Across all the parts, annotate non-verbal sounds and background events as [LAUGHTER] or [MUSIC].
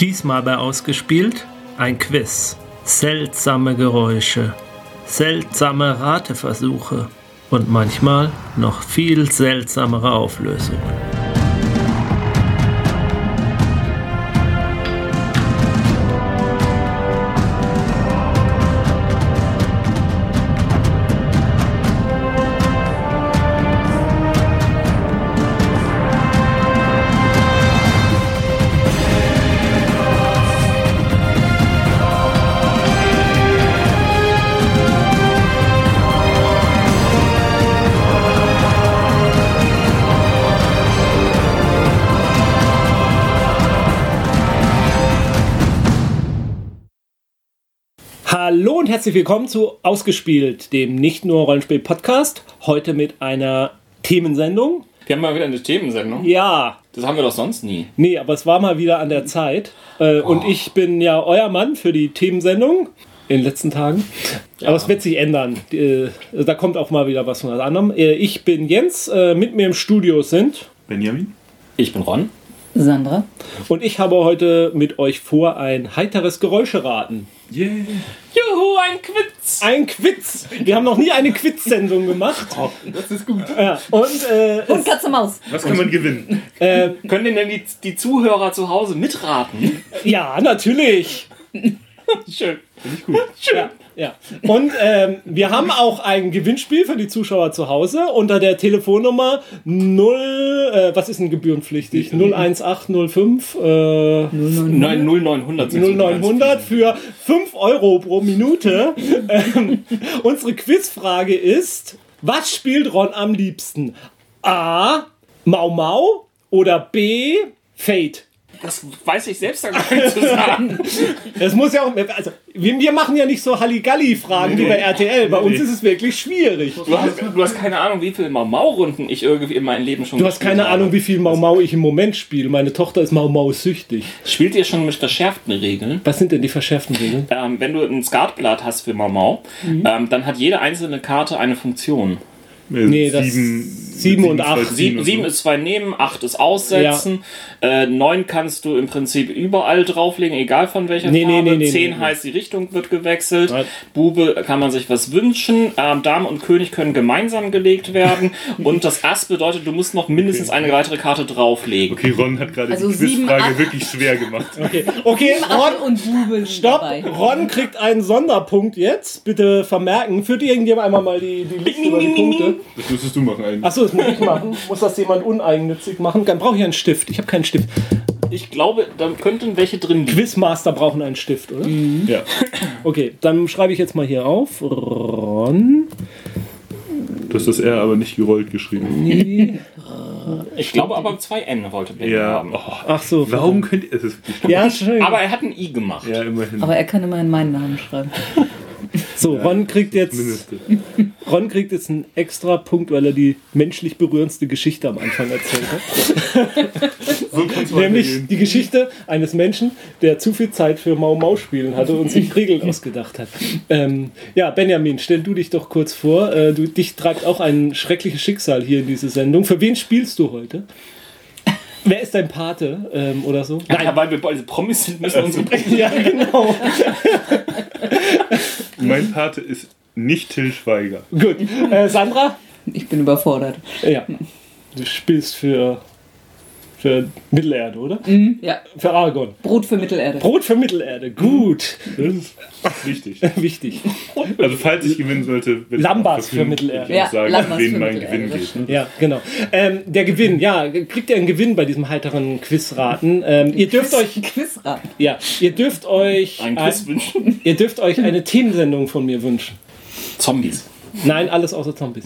Diesmal bei Ausgespielt ein Quiz. Seltsame Geräusche, seltsame Rateversuche und manchmal noch viel seltsamere Auflösungen. Herzlich willkommen zu Ausgespielt, dem nicht nur Rollenspiel-Podcast. Heute mit einer Themensendung. Wir haben mal wieder eine Themensendung. Ja, Das haben wir doch sonst nie. nee, aber es war mal wieder an der Zeit. Äh, Und ich bin ja euer Mann für die Themensendung in den letzten Tagen. Aber es wird sich ändern. Äh, Da kommt auch mal wieder was von was anderem. Äh, Ich bin Jens, äh, mit mir im Studio sind. Benjamin? Ich bin Ron. Sandra. Und ich habe heute mit euch vor ein heiteres Geräuscheraten. Yeah. Juhu, ein Quiz! Ein Quiz! Wir haben noch nie eine Quiz-Sendung gemacht. [LAUGHS] Das ist gut. Ja, und äh, Und Katze Maus. Was kann man gewinnen? äh, Können denn die, die Zuhörer zu Hause mitraten? ja, natürlich. Schön. Finde ich gut. Ja, ja. Und ähm, wir haben auch ein Gewinnspiel für die Zuschauer zu Hause unter der Telefonnummer 0, äh, was ist denn gebührenpflichtig? 01805 äh, 9, 0900 sind so die 0900 für 5 Euro pro Minute. [LAUGHS] Ähm, unsere Quizfrage ist, was spielt Ron am liebsten? A. Mau Mau oder B. Fate? Das weiß ich selbst dann gar nicht zu sagen. [LAUGHS] Es muss ja auch, also wir, machen ja nicht so Halligalli-Fragen wie bei RTL. Bei uns ist es wirklich schwierig. Du hast, du hast keine Ahnung, wie viele Mau-Mau-Runden ich irgendwie in meinem Leben schon Du hast keine Ahnung, wie viel Mau Mau ich im Moment spiele. Meine Tochter ist Mau Mau süchtig. Spielt ihr schon mit verschärften Regeln? Was sind denn die verschärften Regeln? Ähm, wenn du ein Skatblatt hast für Mau Mau, ähm, dann hat jede einzelne Karte eine Funktion. Nee, das- sieben und acht. Sieben, sieben ist zwei nehmen, acht ist aussetzen, äh, neun kannst du im Prinzip überall drauflegen, egal von welcher Nee, Farbe. nee, nee, Zehn nee, nee. heißt, die Richtung wird gewechselt. Nein. Bube kann man sich was wünschen. Ähm, Dame und König können gemeinsam gelegt werden. [LAUGHS] und das Ass bedeutet, du musst noch mindestens eine weitere Karte drauflegen. Okay, Ron hat gerade Also die sieben, Quizfrage acht. wirklich schwer gemacht. [LAUGHS] Okay, okay Ron, und Bubel. stopp. Dabei. Ron kriegt einen Sonderpunkt jetzt. Bitte vermerken. Führt irgendjemand einmal mal die, die Liste über die Punkte? Das müsstest du machen eigentlich. Achso, das muss ich machen. Muss das jemand uneigennützig machen? Dann brauche ich einen Stift. Ich habe keinen Stift. Ich glaube, da könnten welche drin liegen. Quizmaster brauchen einen Stift, oder? Ja. Okay, dann schreibe ich jetzt mal hier auf. Ron. Du hast das R aber nicht gerollt geschrieben. Ich glaube aber zwei N wollte Ben Ja. haben. Oh, Ach so. warum könnt ihr. Es ist Ja, schön. Aber er hat ein I gemacht. Ja, immerhin. Aber er kann immer in meinen Namen schreiben. So, Ron kriegt jetzt. Mindeste. Ron kriegt jetzt einen extra Punkt, weil er die menschlich berührendste Geschichte am Anfang erzählt hat. [LAUGHS] So Nämlich die Geschichte eines Menschen, der zu viel Zeit für Mau Mau spielen hatte und sich Regeln [LAUGHS] ausgedacht hat. Ähm, ja, Benjamin, stell du dich doch kurz vor. Äh, du, dich treibt auch ein schreckliches Schicksal hier in diese Sendung. Für wen spielst du heute? Wer ist dein Pate ähm, oder so? Ja, weil wir beide Promis sind, müssen wir unsere [LAUGHS] Ja, genau. Mein Pate ist nicht Till Schweiger. Gut. Äh, Sandra? Ich bin überfordert. Ja. Du spielst für, für Mittelerde, oder? Ja. Für Aragon. Brot für Mittelerde. Brot für Mittelerde. Gut. Das ist wichtig. [LAUGHS] Wichtig. Also, falls ich gewinnen sollte, Lambas auch für Mittelerde. Ich auch sagen, Ja, Lambas wen für mein Gewinn geht. Ja, genau. Ähm, der Gewinn, ja, kriegt ihr einen Gewinn bei diesem heiteren Quizraten. Ähm, ihr dürft euch, Quizraten. ja, ihr dürft euch, Ein Quiz wünschen. ihr dürft euch eine Themensendung von mir wünschen. Zombies. Nein, alles außer Zombies.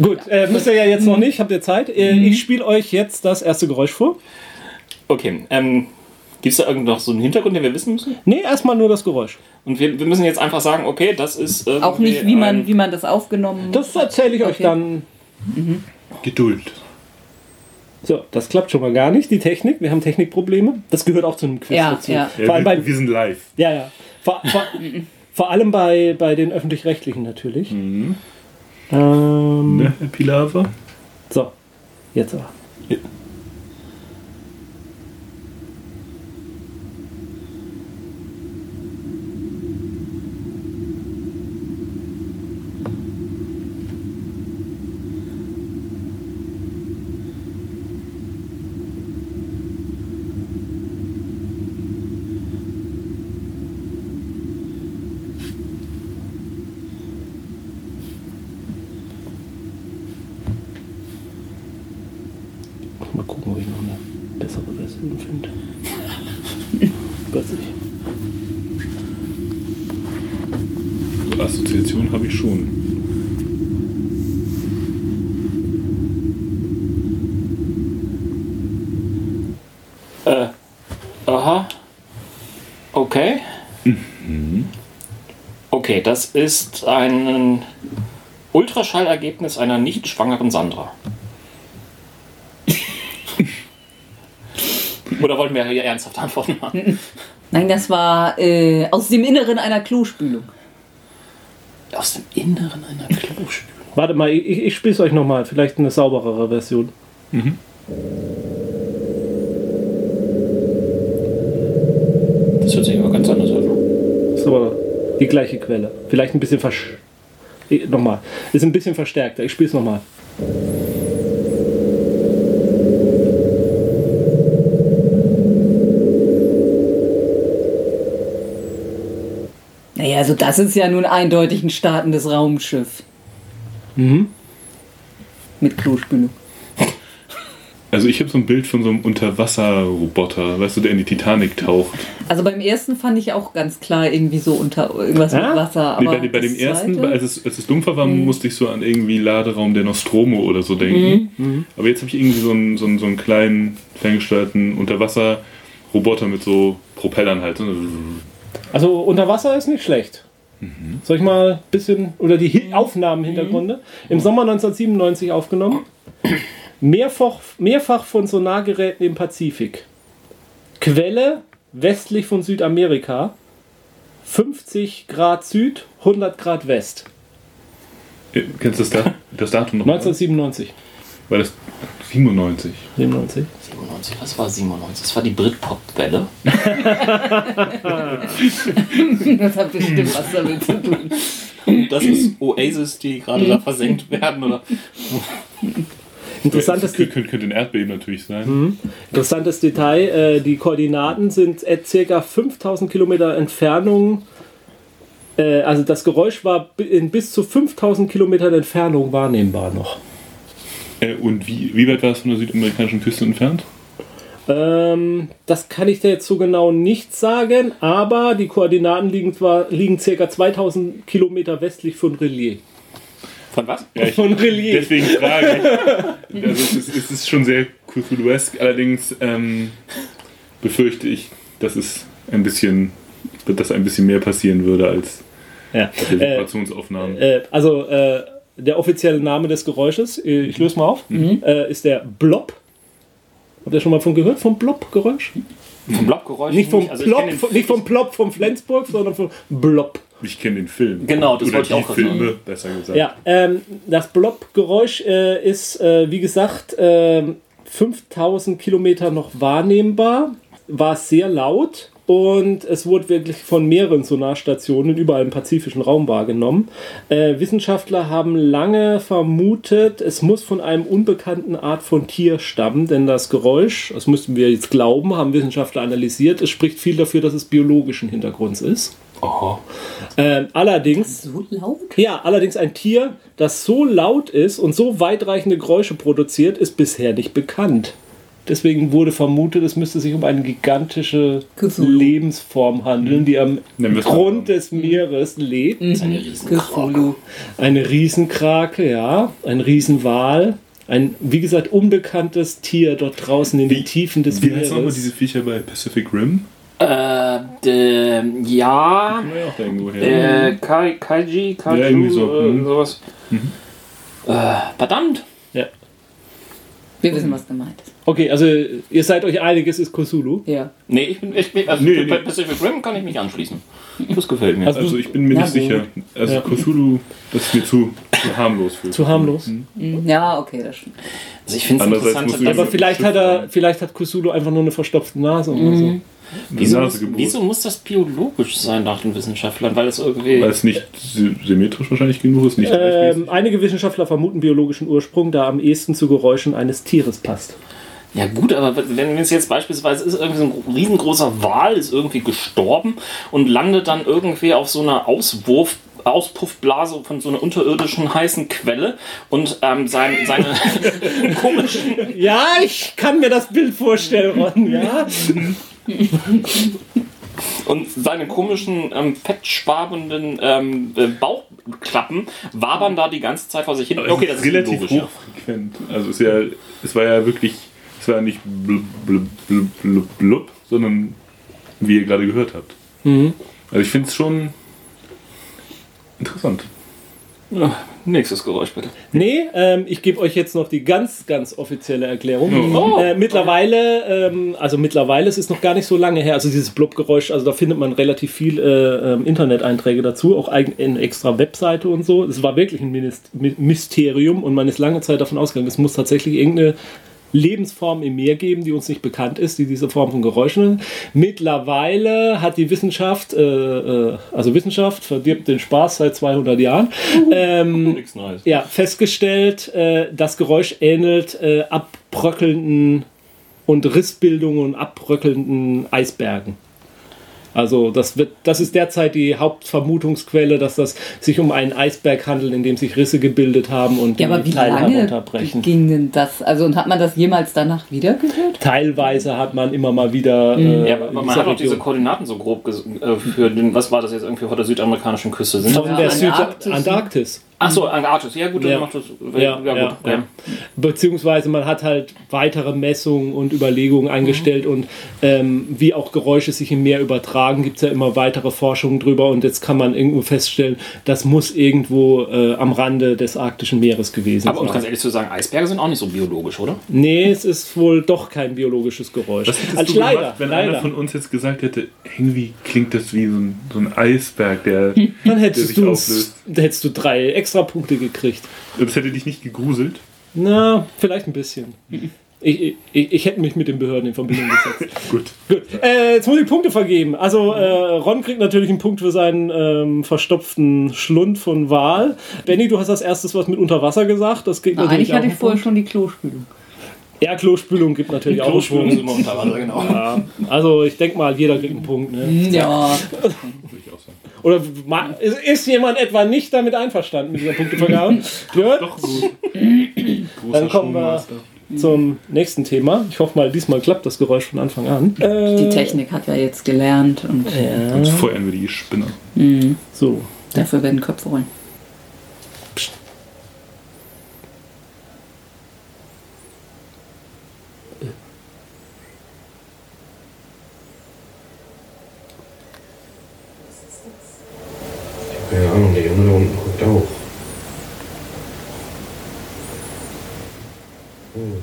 Gut, äh, müsst ihr ja jetzt noch nicht, habt ihr Zeit? Äh, Ich spiele euch jetzt das erste Geräusch vor. Okay, ähm, gibt es da irgend noch so einen Hintergrund, den wir wissen müssen? Nee, erstmal nur das Geräusch. Und wir, wir müssen jetzt einfach sagen, okay, das ist Auch nicht, wie man, ein- wie man das aufgenommen Das erzähle ich euch Okay. dann. Geduld. So, das klappt schon mal gar nicht, die Technik. Wir haben Technikprobleme. Das gehört auch zu einem Quiz Ja, dazu. ja. Ja, Vor allem wir, bei, wir sind live. Ja, ja. Vor, vor, vor allem bei, bei den öffentlich-rechtlichen natürlich. Mhm. Ähm, Ne, Herr Pilawa? so, jetzt aber. schön finde. Weiß ich. Assoziation habe ich schon. Äh, aha. Okay. Okay, das ist ein Ultraschallergebnis einer nicht schwangeren Sandra. [LAUGHS] Oder wollten wir hier ernsthaft antworten haben? [LAUGHS] Nein, das war äh, aus dem Inneren einer Klospülung. Aus dem Inneren einer Klospülung. Warte mal, ich, ich spiele es euch nochmal. Vielleicht eine sauberere Version. Das hört sich aber ganz anders an. Ist aber die gleiche Quelle. Vielleicht ein bisschen versch... Nochmal. Ist ein bisschen verstärkter. Ich spiele es nochmal. Naja, also das ist ja nun eindeutig ein startendes Raumschiff. Mhm. Mit Klospülung. Also ich habe so ein Bild von so einem Unterwasserroboter, weißt du, der in die Titanic taucht. Also beim ersten fand ich auch ganz klar irgendwie so unter irgendwas Ja? mit Wasser. Nee, bei, bei dem das ersten, zweite- als es, als es dumpfer war, musste ich so an irgendwie Laderaum der Nostromo oder so denken. Aber jetzt habe ich irgendwie so einen, so einen, so einen kleinen, ferngesteuerten Unterwasserroboter mit so Propellern halt. Also unter Wasser ist nicht schlecht. Soll ich mal ein bisschen, oder die Hi- Aufnahmen, Hintergründe? Im Sommer 1997 aufgenommen. Mehrfach, mehrfach von Sonargeräten im Pazifik. Quelle westlich von Südamerika. 50 Grad Süd, 100 Grad West. Äh, Kennst du das, da, das Datum noch? mal? 1997. War das 97? 97. 97, was war 97? Das war die Britpop-Welle. [LAUGHS] Das hat bestimmt was damit zu tun. Das ist Oasis, die gerade da versenkt werden, oder? Interessantes, könnte, könnte, könnte ein Erdbeben natürlich sein. Mhm. interessantes Detail. Äh, die Koordinaten sind circa 5000 Kilometer Entfernung. Äh, also das Geräusch war in bis zu 5000 Kilometern Entfernung wahrnehmbar noch. Äh, und wie, wie weit war es von der südamerikanischen Küste entfernt? Ähm, das kann ich dir jetzt so genau nicht sagen, aber die Koordinaten liegen zwar liegen circa 2000 Kilometer westlich von Relier. Von was? Ja, ich, Von Relier. deswegen frage ich. [LAUGHS] Also es, ist, es ist schon sehr Cthulhuesk, allerdings ähm, befürchte ich, dass es ein bisschen, dass ein bisschen mehr passieren würde als Ja. den Äh, Vibrationsaufnahmen. äh, also äh, der offizielle Name des Geräusches, äh, ich löse mal auf, äh, ist der Blob. Habt ihr schon mal von gehört? Vom Blob-Geräusch? Vom Blockgeräusch? Nicht vom Also ich Plop, nicht vom Plop vom Flensburg, sondern vom Blob. Ich kenne den Film. Genau, das Oder wollte ich die auch gerade Filme, besser gesagt. Ja, ähm, das Blob-Geräusch äh, ist, äh, wie gesagt, ähm, 5000 Kilometer noch wahrnehmbar, war sehr laut und es wurde wirklich von mehreren Sonarstationen überall im pazifischen Raum wahrgenommen. Äh, Wissenschaftler haben lange vermutet, es muss von einem unbekannten Art von Tier stammen, denn das Geräusch, das müssten wir jetzt glauben, haben Wissenschaftler analysiert, es spricht viel dafür, dass es biologischen Hintergrunds ist. Oh. Ähm, allerdings So laut? ja, allerdings ein Tier, das so laut ist und so weitreichende Geräusche produziert, ist bisher nicht bekannt. Deswegen wurde vermutet, es müsste sich um eine gigantische Cthulhu. Lebensform handeln, die am. Grund des Meeres lebt. Ist eine Riesenkrake. Eine Riesenkrake, ja, ein Riesenwal, ein, wie gesagt, unbekanntes Tier dort draußen in den Tiefen des Wie heißt nochmal Meeres. diese Viecher bei Pacific Rim? Äh, d- ja. Äh, Kai, Kaiji, Kaiju, Ja, irgendwie so, äh, mhm. sowas. Äh, verdammt. Ja. Wir wissen, was gemeint ist. Okay, also ihr seid euch einig, es ist Cthulhu. Ja. Nee, ich bin, ich bin also Nee, bei nee. Pacific Rim kann ich mich anschließen. Das gefällt mir. Also- Also ich bin mir Na nicht gut. sicher. Also Ja. Cthulhu, das ist mir zu, zu harmlos für. Zu harmlos. Mhm. Ja, okay, das stimmt. Also ich finde es interessant, Aber vielleicht hat er, vielleicht hat Cthulhu einfach nur eine verstopfte Nase oder so. Die wieso, Nase muss, wieso muss das biologisch sein nach den Wissenschaftlern? Weil es irgendwie. Weil es nicht sy- symmetrisch wahrscheinlich genug ist, nicht Ähm, einige Wissenschaftler vermuten biologischen Ursprung, da am ehesten zu Geräuschen eines Tieres passt. Ja gut, aber wenn es jetzt beispielsweise ist, irgendwie so ein riesengroßer Wal ist irgendwie gestorben und landet dann irgendwie auf so einer Auspuffblase von so einer unterirdischen heißen Quelle und ähm, sein, seine [LAUGHS] komischen Ja, ich kann mir das Bild vorstellen, Ron, ja. und seine komischen ähm, fettschwabenden ähm, äh, Bauchklappen wabern da die ganze Zeit vor sich hin. Aber Okay, das ist ist relativ logisch, ja. hochfrequent. Also es, ist ja, es war ja wirklich, es war ja nicht blub, blub, blub, blub, blub, sondern wie ihr gerade gehört habt. Mhm. Also ich finde es schon interessant. Ja, nächstes Geräusch bitte. Nee, ähm, ich gebe euch jetzt noch die ganz, ganz offizielle Erklärung. Oh. Äh, mittlerweile, ähm, also mittlerweile, es ist noch gar nicht so lange her, also dieses Blub-Geräusch, also da findet man relativ viel äh, ähm, Internet-Einträge dazu, auch eigen, eine extra Webseite und so. Es war wirklich ein Mysterium und man ist lange Zeit davon ausgegangen, es muss tatsächlich irgendeine Lebensform im Meer geben, die uns nicht bekannt ist, die diese Form von Geräuschen. Mittlerweile hat die Wissenschaft, äh, äh, also Wissenschaft verdirbt den Spaß seit 200 Jahren, ähm, ja, festgestellt, äh, das Geräusch ähnelt äh, abbröckelnden und Rissbildungen und abbröckelnden Eisbergen. Also das wird, das ist derzeit die Hauptvermutungsquelle, dass das sich um einen Eisberg handelt, in dem sich Risse gebildet haben und Ja, aber die wie Teile lange herunterbrechen. ging denn das? Also, und hat man das jemals danach wieder gehört? Teilweise hat man immer mal wieder. Äh, Ja, aber man hat auch diese Koordinaten so grob äh, für den, was war das jetzt irgendwie vor der südamerikanischen Küste? Sind von das- der Antarktis. Südantarktis. Ach so, Antarktis. Ja gut, dann Ja. macht das. Ja, Ja, ja, gut. ja. Ja. Beziehungsweise man hat halt weitere Messungen und Überlegungen eingestellt und ähm, wie auch Geräusche sich im Meer übertragen, gibt es ja immer weitere Forschungen drüber und jetzt kann man irgendwo feststellen, das muss irgendwo äh, am Rande des arktischen Meeres gewesen Aber um sein. ganz ehrlich zu sagen, Eisberge sind auch nicht so biologisch, oder? Nee, es ist wohl doch kein biologisches Geräusch. Was hättest Als du leider, gemacht, wenn leider. einer von uns jetzt gesagt hätte, irgendwie klingt das wie so ein, so ein Eisberg, der... Dann der hättest sich du auflöst. Hättest du drei extra Punkte gekriegt. Das hätte dich nicht gegruselt. Na, vielleicht ein bisschen. Ich, ich, ich hätte mich mit den Behörden in Verbindung gesetzt. [LAUGHS] Gut. Gut, äh, jetzt muss ich Punkte vergeben. Also äh, Ron kriegt natürlich einen Punkt für seinen ähm, verstopften Schlund von Wal. Benny, du hast als erstes was mit Unterwasser gesagt. Das geht Nein, natürlich ich hatte auch einen vorher Punkt. schon die Klospülung. Ja, Klospülung gibt natürlich auch einen Klospülung sind wir unter Wasser, genau. Ja, also ich denke mal, jeder kriegt einen Punkt. Ne? Ja. [LAUGHS] Würde ich auch sagen. Oder ma- ist, jemand etwa nicht damit einverstanden mit dieser Punktevergabe? [LAUGHS] Björn? Doch gut. Dann kommen wir zum nächsten Thema. Ich hoffe mal, diesmal klappt das Geräusch von Anfang an. Äh, Die Technik hat ja jetzt gelernt und Und feuern wir die Spinner. So, dafür werden Köpfe rollen. Keine Ahnung, der Junge da unten guckt auch. Hm.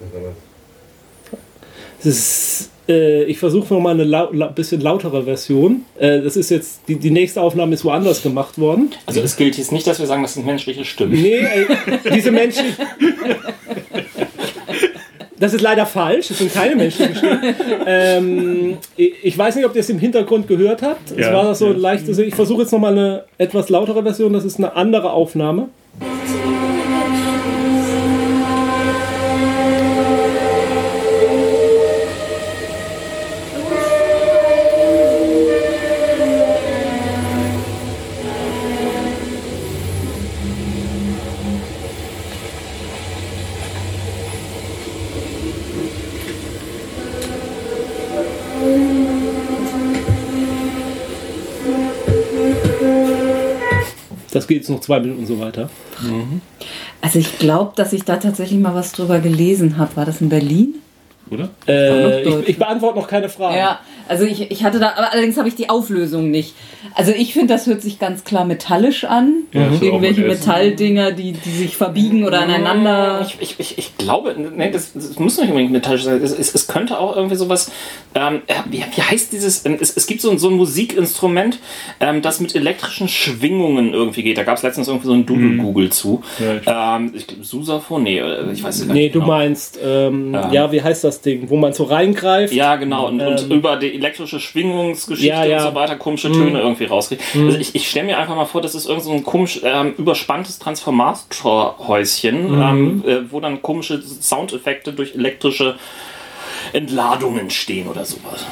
Was war das? Ist, äh, ich versuche noch mal eine lau la bisschen lautere Version. Äh, das ist jetzt, die, die nächste Aufnahme ist woanders gemacht worden. Also es gilt jetzt nicht, dass wir sagen, das sind menschliche Stimmen. Nee, äh, diese Menschen. Das ist leider falsch, es sind keine menschlichen Stimmen. Ähm, ich ich weiß nicht, ob ihr es im Hintergrund gehört habt. Es Ja, war so ja. ein leichtes. Ich versuche jetzt nochmal eine etwas lautere Version, das ist eine andere Aufnahme. Geht jetzt noch zwei Minuten so weiter. Also ich glaube, dass ich da tatsächlich mal was drüber gelesen habe. War das in Berlin? Oder? Äh, ich, ich beantworte noch keine Fragen. Ja, also ich, ich hatte da, aber allerdings habe ich die Auflösung nicht. Also ich finde, das hört sich ganz klar metallisch an. Ja, auch Irgendwelche. Metalldinger, die, die sich verbiegen oder aneinander. Ich, ich, ich, ich glaube, nee, das, das muss nicht unbedingt metallisch sein. Es, es, es könnte auch irgendwie sowas. Ähm, äh, wie, wie heißt dieses? ähm, Es, es gibt so ein, so ein Musikinstrument, ähm, das mit elektrischen Schwingungen irgendwie geht. Da gab es letztens irgendwie so ein Doodle-Google zu. Ja, ich- ähm, ich glaube, Susaphon? Nee, äh, ich weiß es gar Nee, nicht. du genau. meinst, ähm, ja, wie heißt das das Ding, wo man so reingreift. Ja, genau. Und, und Ähm. über die elektrische Schwingungsgeschichte Ja, ja. und so weiter komische Töne irgendwie rauskriegt. Also ich, ich stelle mir einfach mal vor, das ist irgend so ein komisch ähm, überspanntes Transformatorhäuschen, ähm, äh, wo dann komische Soundeffekte durch elektrische Entladungen entstehen oder sowas.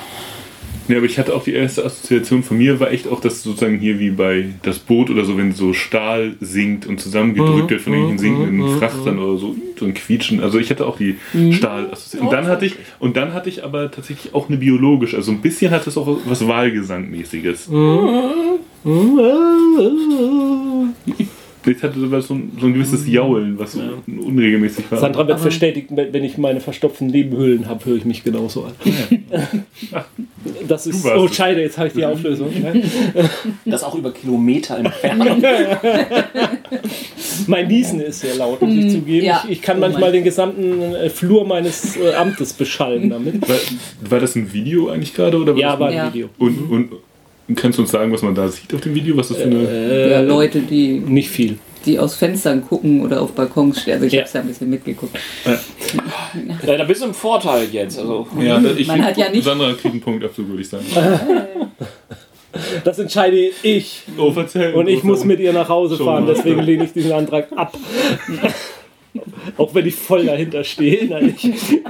Ja, aber ich hatte auch die erste Assoziation von mir, war echt auch das sozusagen hier wie bei das Boot oder so, wenn so Stahl sinkt und zusammengedrückt wird von irgendwelchen sinkenden Frachtern oder so, so ein Quietschen. Also ich hatte auch die Stahl-Assoziation. Und dann hatte ich, und dann hatte ich aber tatsächlich auch eine biologische, also ein bisschen hat es auch was Wahlgesangmäßiges. Vielleicht hatte sogar so ein, so ein gewisses Jaulen, was so unregelmäßig war. Sandra wird bestätigt, wenn ich meine verstopften Nebenhöhlen habe, höre ich mich genauso an. [LAUGHS] Das ist. Oh. Scheide, jetzt habe ich die Auflösung. [LAUGHS] Das auch über Kilometer entfernt. [LAUGHS] mein Niesen ist sehr laut, muss ich zugeben. ja. Ich, ich kann Oh manchmal mein. den gesamten äh, Flur meines äh, Amtes beschallen damit. War, war das ein Video eigentlich gerade? Oder war Ja, war ein Ja. Video. Und, und kannst du uns sagen, was man da sieht auf dem Video? Was das für eine. Äh, Ja, Leute, die, Nicht viel. die aus Fenstern gucken oder auf Balkons stehen. Also ich Ja. habe es ja ein bisschen mitgeguckt. Äh, da bist du im Vorteil jetzt. Also, ja, da- ich Man hat ja nicht- Sandra kriegt einen Punkt dazu, würde ich sagen. Das entscheide ich. Oh, verzeih. Und ich muss mit ihr nach Hause Schon fahren, deswegen lehne ich diesen Antrag ab. [LAUGHS] Auch wenn ich voll dahinter stehe. Nein, ich-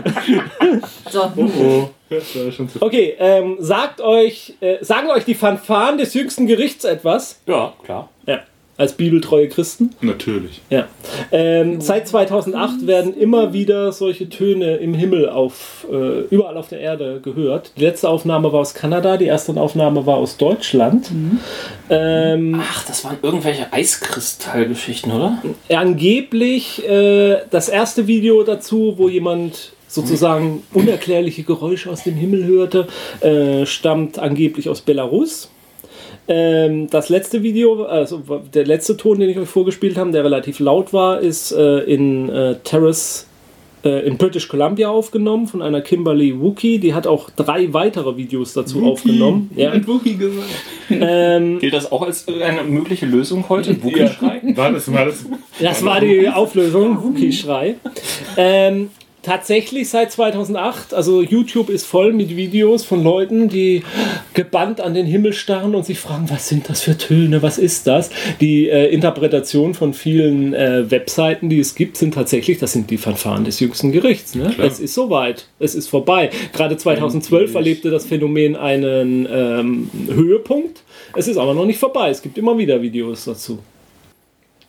So, Oh, das war schon zu Okay, ähm, sagt euch, äh, sagen euch die Fanfaren des jüngsten Gerichts etwas? ja, klar. Ja. Als bibeltreue Christen? Natürlich. Ja. Ähm, seit 2008 werden immer wieder solche Töne im Himmel auf, äh, überall auf der Erde gehört. Die letzte Aufnahme war aus Kanada, die erste Aufnahme war aus Deutschland. Ähm, Ach, das waren irgendwelche Eiskristallgeschichten, oder? angeblich äh, das erste Video dazu, wo jemand sozusagen unerklärliche Geräusche aus dem Himmel hörte, äh, stammt angeblich aus Belarus. Ähm, das letzte Video, also der letzte Ton, den ich euch vorgespielt habe, der relativ laut war, ist äh, in äh, Terrace äh, in British Columbia aufgenommen von einer Kimberly Wookie. Die hat auch drei weitere Videos dazu aufgenommen. Ja. Wookie gesagt. Ähm, [LAUGHS] Gilt das auch als eine mögliche Lösung heute? Wookie-Schrei? War das, war das? Das war die Auflösung, Wookie-Schrei. Ähm, tatsächlich seit 2008, also YouTube ist voll mit Videos von Leuten, die gebannt an den Himmel starren und sich fragen, was sind das für Töne, was ist das? Die äh, Interpretation von vielen äh, Webseiten, die es gibt, sind tatsächlich, das sind die Fanfaren des jüngsten Gerichts. Ne? Es ist soweit, es ist vorbei. Gerade 2012 erlebte das Phänomen einen ähm, Höhepunkt. Es ist aber noch nicht vorbei, es gibt immer wieder Videos dazu.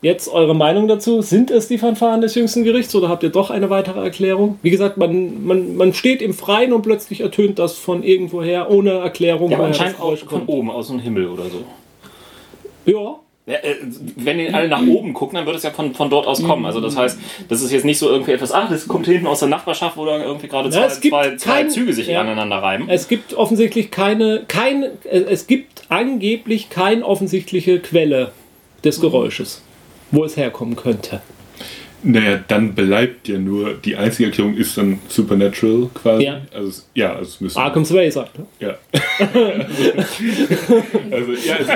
Jetzt eure Meinung dazu. Sind es die Fanfaren des jüngsten Gerichts oder habt ihr doch eine weitere Erklärung? Wie gesagt, man, man, man steht im Freien und plötzlich ertönt das von irgendwoher ohne Erklärung. Ja, anscheinend auch von kommt. oben, aus dem Himmel oder so. Ja. Ja, äh, wenn die alle nach oben gucken, dann wird es ja von, von dort aus kommen. Also das heißt, das ist jetzt nicht so irgendwie etwas, ach, das kommt hinten aus der Nachbarschaft, wo dann irgendwie gerade zwei, gibt zwei, zwei kein- Züge sich ja. aneinander reiben. Es gibt offensichtlich keine, kein, äh, es gibt angeblich keine offensichtliche Quelle des Geräusches, wo es herkommen könnte. Naja, dann bleibt ja nur, die einzige Erklärung ist dann Supernatural quasi. Ja. Also, es- ja, also es müssen. Arkham's Way sagt. Ne? Ja. [LAUGHS] also, ja, es,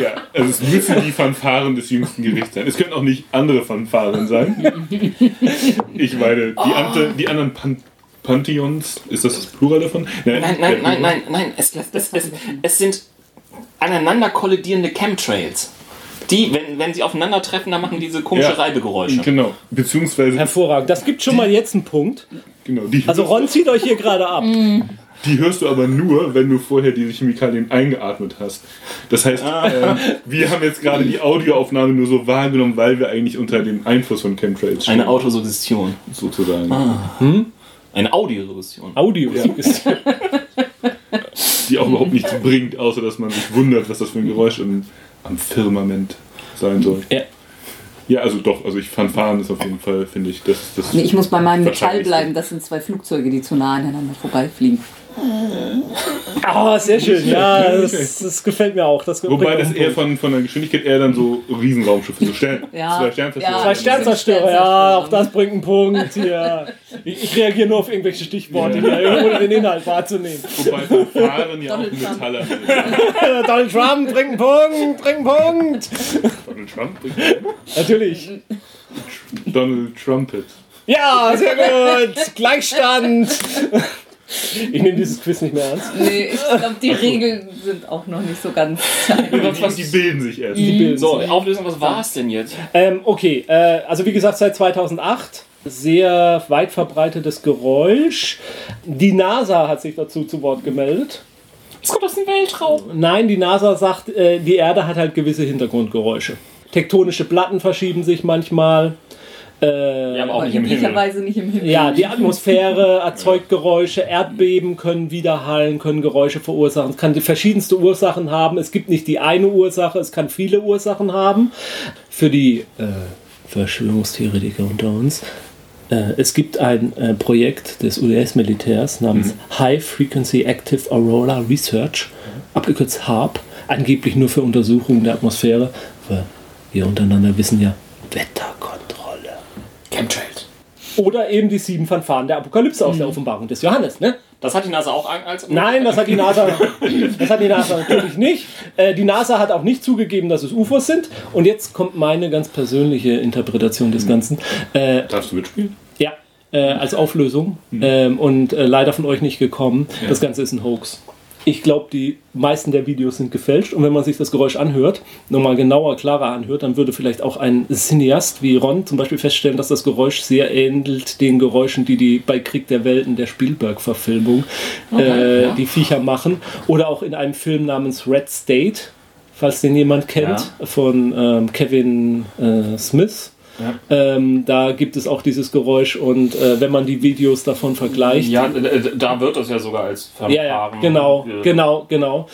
ja, also es müssen die Fanfaren des jüngsten Gerichts sein. Es können auch nicht andere Fanfaren sein. Ich meine, die, ante, die anderen Pan Pantheons, ist das das Plural davon? Nein, nein, nein, nein, nein. Es, es, es, es sind aneinander kollidierende Chemtrails. Die, wenn, wenn sie aufeinandertreffen, dann machen diese komische Ja. Reibegeräusche. Genau, beziehungsweise, Hervorragend. Das gibt schon mal jetzt einen Punkt. genau, die, Also Ron zieht euch hier gerade ab. [LAUGHS] die hörst du aber nur, wenn du vorher diese Chemikalien eingeatmet hast. Das heißt, ähm, wir haben jetzt gerade die Audioaufnahme nur so wahrgenommen, weil wir eigentlich unter dem Einfluss von Chemtrails stehen. Eine Autosuggestion. sozusagen. Eine Audiosuggestion. Audio. [LAUGHS] die auch überhaupt nichts [LAUGHS] bringt, außer dass man sich wundert, was das für ein Geräusch im, am Firmament sein soll. Ja. Ja, also doch, also ich Fanfaren ist auf jeden Fall, finde ich, das, das nee, ich muss bei meinem Metall bleiben. Das sind zwei Flugzeuge, die zu nah aneinander vorbeifliegen. Ah, sehr schön. Ja, das, das gefällt mir auch. Das Wobei das auch einen eher Punkt. von, von der Geschwindigkeit eher dann so Riesenraumschiffe, so Stern, Ja. zwei Sternzerstörer. Ja. Zwei Sternzerstörer, ja, auch das bringt einen Punkt hier. Ich, ich reagiere nur auf irgendwelche Stichworte hier, ohne den Inhalt wahrzunehmen. Wobei Fanfaren ja auch Donald Trump. Metaller [LAUGHS] sind. Donald Trump bringt einen Punkt, bringt einen Punkt. Donald Trump bringt Natürlich. Donald Trumpet. Ja, sehr gut. Gleichstand. [LAUGHS] Ich nehme dieses Quiz nicht mehr ernst. Nee, ich glaube, die Regeln sind auch noch nicht so ganz [LAUGHS] Die bilden sich erst. Die bilden So, sich. Auflösung, was war es denn jetzt? Ähm, okay, äh, also wie gesagt, seit 2008 sehr weit verbreitetes Geräusch. Die NASA hat sich dazu zu Wort gemeldet. Es kommt aus dem Weltraum. Nein, die NASA sagt, äh, die Erde hat halt gewisse Hintergrundgeräusche. Tektonische Platten verschieben sich manchmal. Äh, Ja, aber auch Aber nicht im nicht im Himmel. Ja, die Atmosphäre erzeugt Geräusche, Erdbeben können widerhallen, können Geräusche verursachen. Es kann die verschiedenste Ursachen haben. Es gibt nicht die eine Ursache, es kann viele Ursachen haben. Für die äh, Verschwörungstheoretiker unter uns. Äh, es gibt ein äh, Projekt des US-Militärs namens High Frequency Active Aurora Research, abgekürzt HARP, angeblich nur für Untersuchungen der Atmosphäre. Aber wir untereinander wissen ja, Wetterkontrolle. Chemtrails. Oder eben die sieben Fanfaren der Apokalypse aus der Offenbarung des Johannes, ne? Das hat die NASA auch als. Nein, das hat die NASA, [LAUGHS] das hat die NASA natürlich nicht. Äh, die NASA hat auch nicht zugegeben, dass es UFOs sind. Und jetzt kommt meine ganz persönliche Interpretation des Ganzen. Äh, Darfst du mitspielen? ja, äh, als Auflösung. Ähm, und äh, leider von euch nicht gekommen. Das Ganze ist ein Hoax. Ich glaube, die meisten der Videos sind gefälscht. Und wenn man sich das Geräusch anhört, nochmal genauer, klarer anhört, dann würde vielleicht auch ein Cineast wie Ron zum Beispiel feststellen, dass das Geräusch sehr ähnelt den Geräuschen, die die bei Krieg der Welten der Spielberg-Verfilmung äh, ja. die Viecher machen. Oder auch in einem Film namens Red State, falls den jemand kennt, von ähm, Kevin äh, Smith. Ähm, da gibt es auch dieses Geräusch und äh, wenn man die Videos davon vergleicht, Ja, äh, da wird das ja sogar als ja, ja, Fanfaren genau, ge- genau, genau.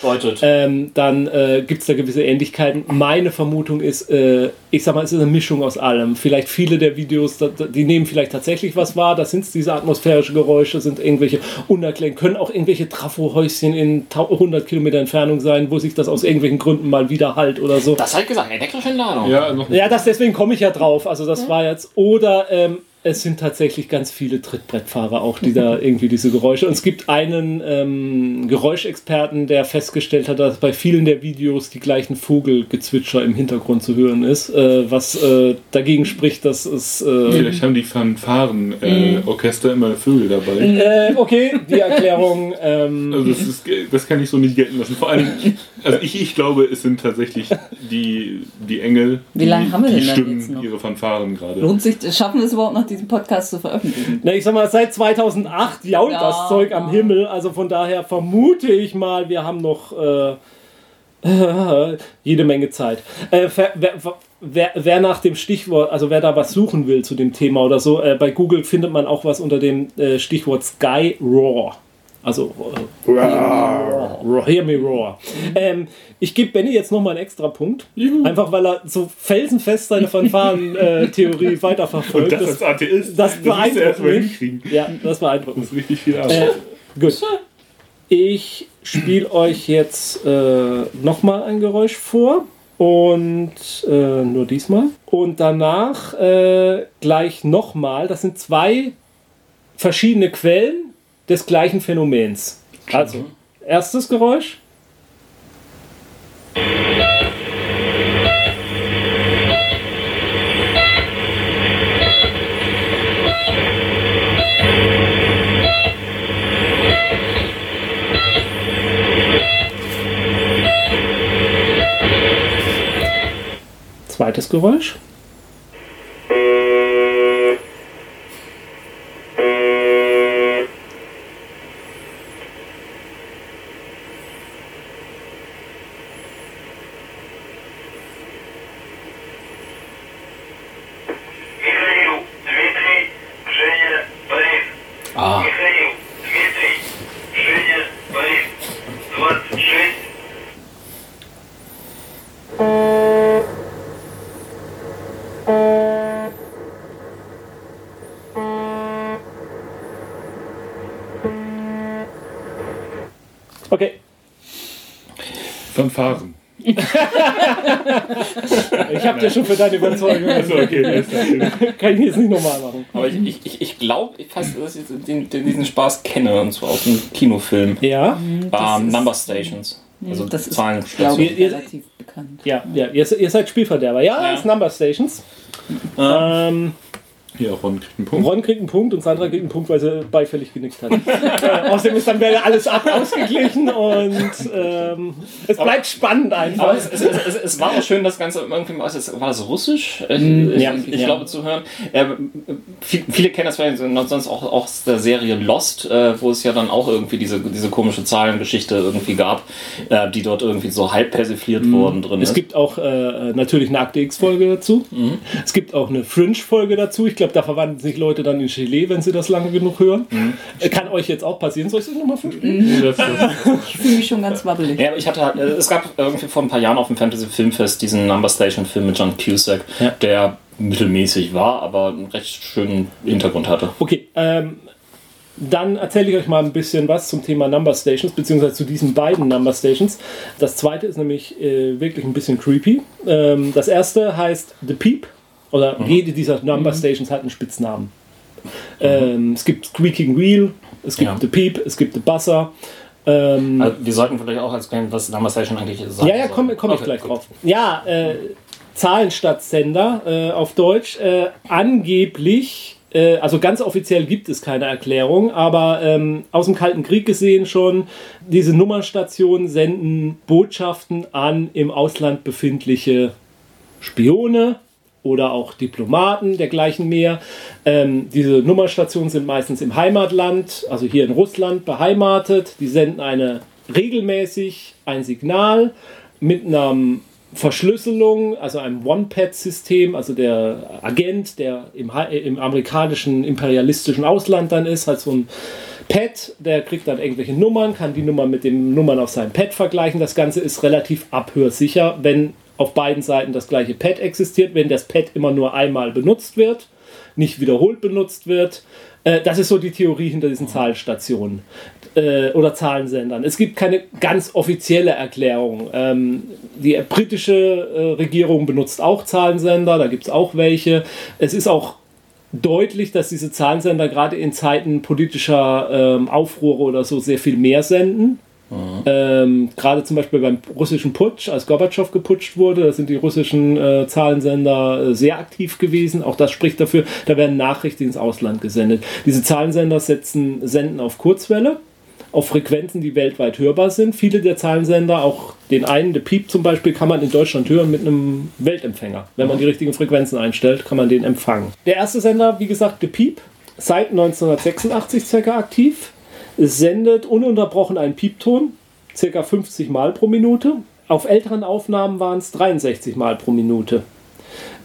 Ähm, dann äh, gibt es da gewisse Ähnlichkeiten. Meine Vermutung ist, äh, ich sag mal, es ist eine Mischung aus allem. Vielleicht viele der Videos, die nehmen vielleicht tatsächlich was wahr. Das sind diese atmosphärischen Geräusche, sind irgendwelche unerklärlichen, können auch irgendwelche Trafohäuschen in tau- 100 Kilometer Entfernung sein, wo sich das aus irgendwelchen Gründen mal widerhallt oder so. Das hat gesagt, elektrische Ladung. Ja, noch Ja, das, deswegen komme ich ja drauf. Also das war jetzt. Oder ähm, es sind tatsächlich ganz viele Trittbrettfahrer auch, die da [LAUGHS] irgendwie diese Geräusche. Und es gibt einen ähm, Geräuschexperten, der festgestellt hat, dass bei vielen der Videos die gleichen Vogelgezwitscher im Hintergrund zu hören ist, äh, was äh, dagegen spricht, dass es. Äh, Vielleicht haben die Fanfaren-Orchester immer Vögel dabei. äh, okay, die Erklärung. [LAUGHS] Ähm, Also das, ist, das kann ich so nicht gelten lassen. Vor allem, also ich, ich glaube, es sind tatsächlich die, die Engel, Wie lange die, haben wir die denn stimmen jetzt noch? ihre Fanfaren gerade. Lohnt sich, schaffen wir es überhaupt noch, diesen Podcast zu veröffentlichen? Na, ich sag mal, seit 2008 jault Ja, das Zeug am ja. Himmel. Also von daher vermute ich mal, wir haben noch äh, jede Menge Zeit. Äh, wer, wer, wer, nach dem Stichwort, also wer da was suchen will zu dem Thema oder so, äh, bei Google findet man auch was unter dem äh, Stichwort Sky Roar. Also äh, Roar, Hear me roar. Ähm, ich gebe Benny jetzt nochmal einen extra Punkt. Einfach weil er so felsenfest seine Fanfaren-Theorie [LAUGHS] weiterverfolgt. Und das als Atheist, das erst beeindruckt mich. hinkriegen. Ja, das beeindruckt Das mich. ist richtig viel Äh, Arbeit. gut. Ich spiele euch jetzt äh, nochmal ein Geräusch vor. Und äh, nur diesmal. Und danach äh, gleich nochmal. Das sind zwei verschiedene Quellen des gleichen Phänomens. Also, erstes Geräusch. Zweites Geräusch. Fanfaren. [LAUGHS] Ich habe dir schon für deine Überzeugung. Achso, okay. ist. Kann ich jetzt nicht nochmal machen. Aber ich, ich, ich, ich glaube fast, dass ich den, den, diesen Spaß kenne, und zwar aus dem Kinofilm. Ja, Ähm, Number Stations. Also das ist, Zahlen. glaube ich, Ihr- ihr- relativ bekannt. ja, ja. Ihr, ihr seid Spielverderber. Ja, Ja. das ist Number Stations. Ähm, Ja, Ron kriegt einen Punkt. Ron kriegt einen Punkt und Sandra kriegt einen Punkt, weil sie beifällig genickt hat. [LAUGHS] äh, außerdem ist dann wieder alles ab ausgeglichen und ähm, es bleibt spannend einfach. Aber es, es, es, es war auch schön, das Ganze irgendwie, ist, war das Russisch? Ich, Mm, ich, ja, ich ja. glaube zu hören. Äh, viel- viele kennen das vielleicht sonst auch, auch aus der Serie Lost, äh, wo es ja dann auch irgendwie diese, diese komische Zahlengeschichte irgendwie gab, äh, die dort irgendwie so halb persifliert worden drin Mm. Es ist. gibt auch äh, natürlich eine Akte X-Folge dazu. Es gibt auch eine Fringe-Folge dazu. Ich glaube, da verwandeln sich Leute dann in Gelee, wenn sie das lange genug hören. Äh, Kann euch jetzt auch passieren. Soll ich das nochmal vorspielen? Das, das, Ich fühle mich schon ganz wabbelig. Ja, ich hatte halt, äh, es gab irgendwie vor ein paar Jahren auf dem Fantasy Filmfest diesen Number Station Film mit John Cusack, Ja. der mittelmäßig war, aber einen recht schönen Hintergrund hatte. Okay, ähm, dann erzähle ich euch mal ein bisschen was zum Thema Number Stations, beziehungsweise zu diesen beiden Number Stations. Das zweite ist nämlich äh, wirklich ein bisschen creepy. Ähm, das erste heißt The Peep, oder jede dieser Number Stations hat einen Spitznamen. Ähm, es gibt Squeaking Wheel, es gibt Ja. The Peep, es gibt The Buzzer. Ähm, Also, wir sollten vielleicht auch erklären, was Number Station eigentlich ist. ja, ja, komme komm ich Okay, gleich gut. drauf. Ja, äh, Zahlen statt Sender äh, auf Deutsch. Äh, angeblich, äh, also ganz offiziell gibt es keine Erklärung, aber ähm, aus dem Kalten Krieg gesehen schon, diese Nummernstationen senden Botschaften an im Ausland befindliche Spione oder auch Diplomaten dergleichen mehr. Ähm, diese Nummernstationen sind meistens im Heimatland, also hier in Russland beheimatet. Die senden eine regelmäßig ein Signal mit einer Verschlüsselung, also einem One-Pad-System, also der Agent, der im, im amerikanischen imperialistischen Ausland dann ist, halt so ein Pad, der kriegt dann irgendwelche Nummern, kann die Nummern mit den Nummern auf seinem Pad vergleichen. Das Ganze ist relativ abhörsicher, wenn auf beiden Seiten das gleiche Pad existiert, wenn das Pad immer nur einmal benutzt wird, nicht wiederholt benutzt wird. Äh, Das ist so die Theorie hinter diesen Zahlenstationen äh, oder Zahlensendern. Es gibt keine ganz offizielle Erklärung. Ähm, die britische äh, Regierung benutzt auch Zahlensender, da gibt es auch welche. Es ist auch deutlich, dass diese Zahlensender gerade in Zeiten politischer ähm, Aufruhre oder so sehr viel mehr senden. Ähm, gerade zum Beispiel beim russischen Putsch, als Gorbatschow geputscht wurde, da sind die russischen äh, Zahlensender äh, sehr aktiv gewesen. Auch das spricht dafür, da werden Nachrichten ins Ausland gesendet. Diese Zahlensender setzen, senden auf Kurzwelle, auf Frequenzen, die weltweit hörbar sind. Viele der Zahlensender, auch den einen, der Piep zum Beispiel, kann man in Deutschland hören mit einem Weltempfänger. Wenn man die richtigen Frequenzen einstellt, kann man den empfangen. Der erste Sender, wie gesagt, der Piep, seit 1986 circa aktiv. Es sendet ununterbrochen einen Piepton, circa 50 Mal pro Minute. Auf älteren Aufnahmen waren es 63 Mal pro Minute.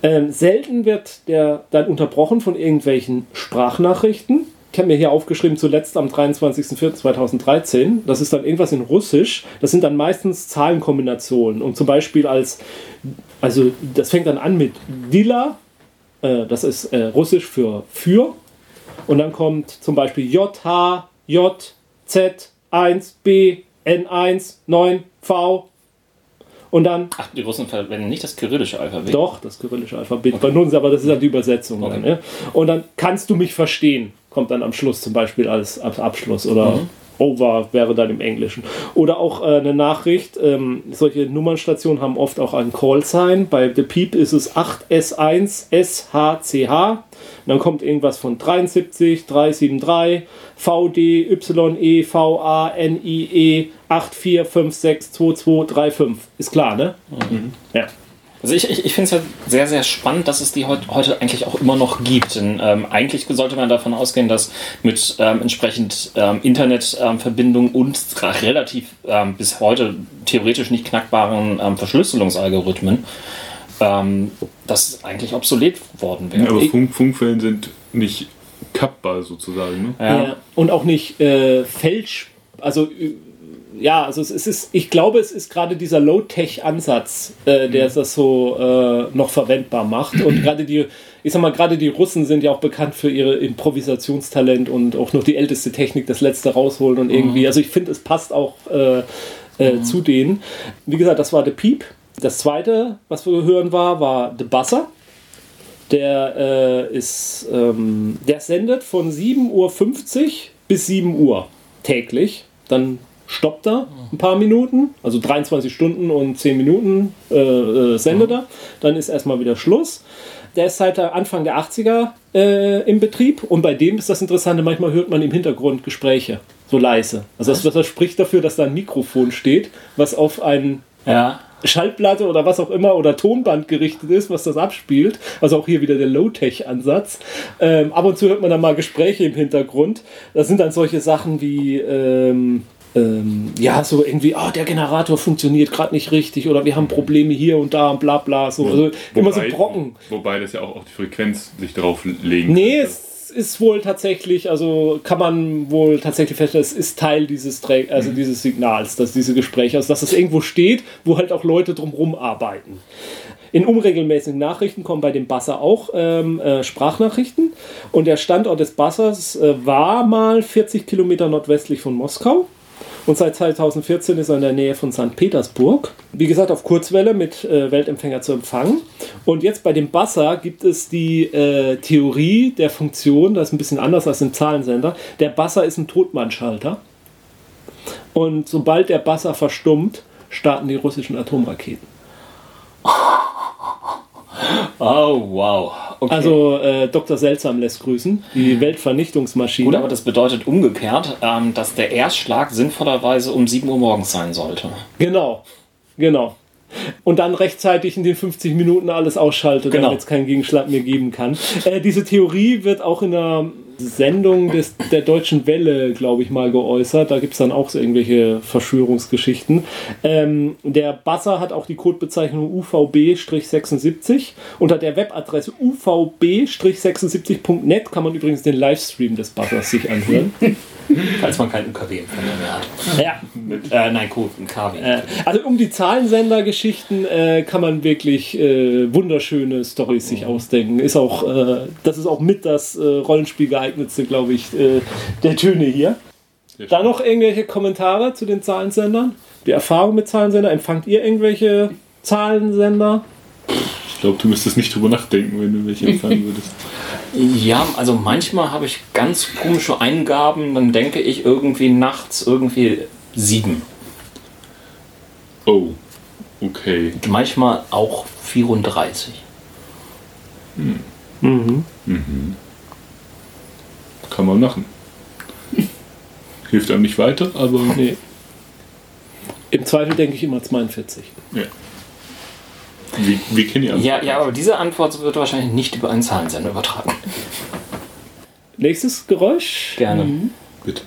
Ähm, selten wird der dann unterbrochen von irgendwelchen Sprachnachrichten. Ich habe mir hier aufgeschrieben, zuletzt am 23.04.2013. Das ist dann irgendwas in Russisch. Das sind dann meistens Zahlenkombinationen. Und zum Beispiel als, also das fängt dann an mit Dila, äh, das ist äh, Russisch für für. Und dann kommt zum Beispiel J, H, J, Z, 1, B, N1, 9, V. Und dann Ach, die Russen verwenden nicht das kyrillische Alphabet. doch, das kyrillische Alphabet bei uns, aber das ist ja die Übersetzung. Okay. Dann, ne? Und dann kannst du mich verstehen, kommt dann am Schluss zum Beispiel als, als Abschluss oder over wäre dann im Englischen. Oder auch äh, eine Nachricht, ähm, solche Nummernstationen haben oft auch einen Call-Sign. Bei The Peep ist es 8S1SHCH. Und dann kommt irgendwas von 73, 373, VD, YE, VA, NIE, 84562235. Ist klar, ne? Ja. Also ich, ich, ich finde es halt sehr, sehr spannend, dass es die heut, heute eigentlich auch immer noch gibt. Denn ähm, eigentlich sollte man davon ausgehen, dass mit ähm, entsprechend ähm, Internetverbindung und relativ ähm, bis heute theoretisch nicht knackbaren ähm, Verschlüsselungsalgorithmen ähm, das eigentlich obsolet worden wäre. aber Funk, Funkwellen sind nicht kappbar sozusagen. Ne? Ja. Ja. Und auch nicht äh, Fälsch. Also, äh, ja, also es ist, ich glaube, es ist gerade dieser Low-Tech-Ansatz, äh, der das so äh, noch verwendbar macht. Und gerade die, ich sag mal, gerade die Russen sind ja auch bekannt für ihre Improvisationstalent und auch noch die älteste Technik, das letzte rausholen und irgendwie. Also ich finde, es passt auch äh, äh, zu denen. Wie gesagt, das war The Peep. Das zweite, was wir hören war, war The Buzzer. Der äh, ist, ähm, der sendet von 7.50 Uhr bis 7 Uhr täglich. Dann stoppt er ein paar Minuten, also 23 Stunden und 10 Minuten äh, äh, sendet er. Dann ist erstmal wieder Schluss. der ist seit Anfang der 80er äh, im Betrieb und bei dem ist das Interessante, manchmal hört man im Hintergrund Gespräche, so leise. Also das, das spricht dafür, dass da ein Mikrofon steht, was auf ein Ja. Schallplatte oder was auch immer oder Tonband gerichtet ist, was das abspielt. Also auch hier wieder der Low-Tech-Ansatz. Ähm, ab und zu hört man dann mal Gespräche im Hintergrund. Das sind dann solche Sachen wie, ähm, ähm, ja, so irgendwie, oh, der Generator funktioniert gerade nicht richtig oder wir haben Probleme hier und da und bla bla. So. Also immer so Brocken. Wobei das ja auch auf die Frequenz sich drauf legen Nee, könnte. es ist wohl tatsächlich, also kann man wohl tatsächlich feststellen, es ist Teil dieses, Trä- also dieses Signals, dass diese Gespräche, also dass es irgendwo steht, wo halt auch Leute drumherum arbeiten. In unregelmäßigen Nachrichten kommen bei dem Buzzer auch ähm, äh, Sprachnachrichten. Und der Standort des Buzzers äh, war mal 40 Kilometer nordwestlich von Moskau. Und seit 2014 ist er in der Nähe von St. Petersburg. Wie gesagt, auf Kurzwelle mit äh, Weltempfänger zu empfangen. Und jetzt bei dem Buzzer gibt es die äh, Theorie der Funktion, das ist ein bisschen anders als im Zahlensender. Der Buzzer ist ein Totmannschalter. Und sobald der Buzzer verstummt, starten die russischen Atomraketen. Oh, wow. Okay. Also äh, Dr. Seltsam lässt grüßen, die Weltvernichtungsmaschine. Gut, aber das bedeutet umgekehrt, ähm, dass der Erstschlag sinnvollerweise um 7 Uhr morgens sein sollte. Genau, genau. Und dann rechtzeitig in den 50 Minuten alles ausschaltet, Genau. damit es keinen Gegenschlag mehr geben kann. Äh, diese Theorie wird auch in einer Sendung des, der Deutschen Welle, glaube ich, mal geäußert. Da gibt es dann auch so irgendwelche Verschwörungsgeschichten. Ähm, der Buzzer hat auch die Codebezeichnung UVB-76. Unter der Webadresse UVB-76.net kann man übrigens den Livestream des Buzzers sich anhören. [LAUGHS] [LAUGHS] Falls man keinen UKW-Empfänger mehr hat. ja. Äh, nein, cool, ein KW. Äh, Also um die Zahlensender-Geschichten äh, kann man wirklich äh, wunderschöne Stories sich ausdenken. Ist auch, äh, das ist auch mit das äh, Rollenspiel geeignetste, glaube ich, der Töne hier. Da noch irgendwelche Kommentare zu den Zahlensendern? Die Erfahrung mit Zahlensender? Empfangt ihr irgendwelche Zahlensender? Ich glaube, du müsstest nicht drüber nachdenken, wenn du welche empfangen würdest. [LAUGHS] Ja, also manchmal habe ich ganz komische Eingaben, dann denke ich irgendwie nachts irgendwie 7. Oh, okay. Manchmal auch 34. Kann man machen. [LAUGHS] Hilft einem nicht weiter, aber Nee. Im Zweifel denke ich immer 42. ja. Wie, wie kennen ihr Ja, ja, aber diese Antwort wird wahrscheinlich nicht über einen Zahlensender übertragen. Nächstes Geräusch. Gerne. Bitte.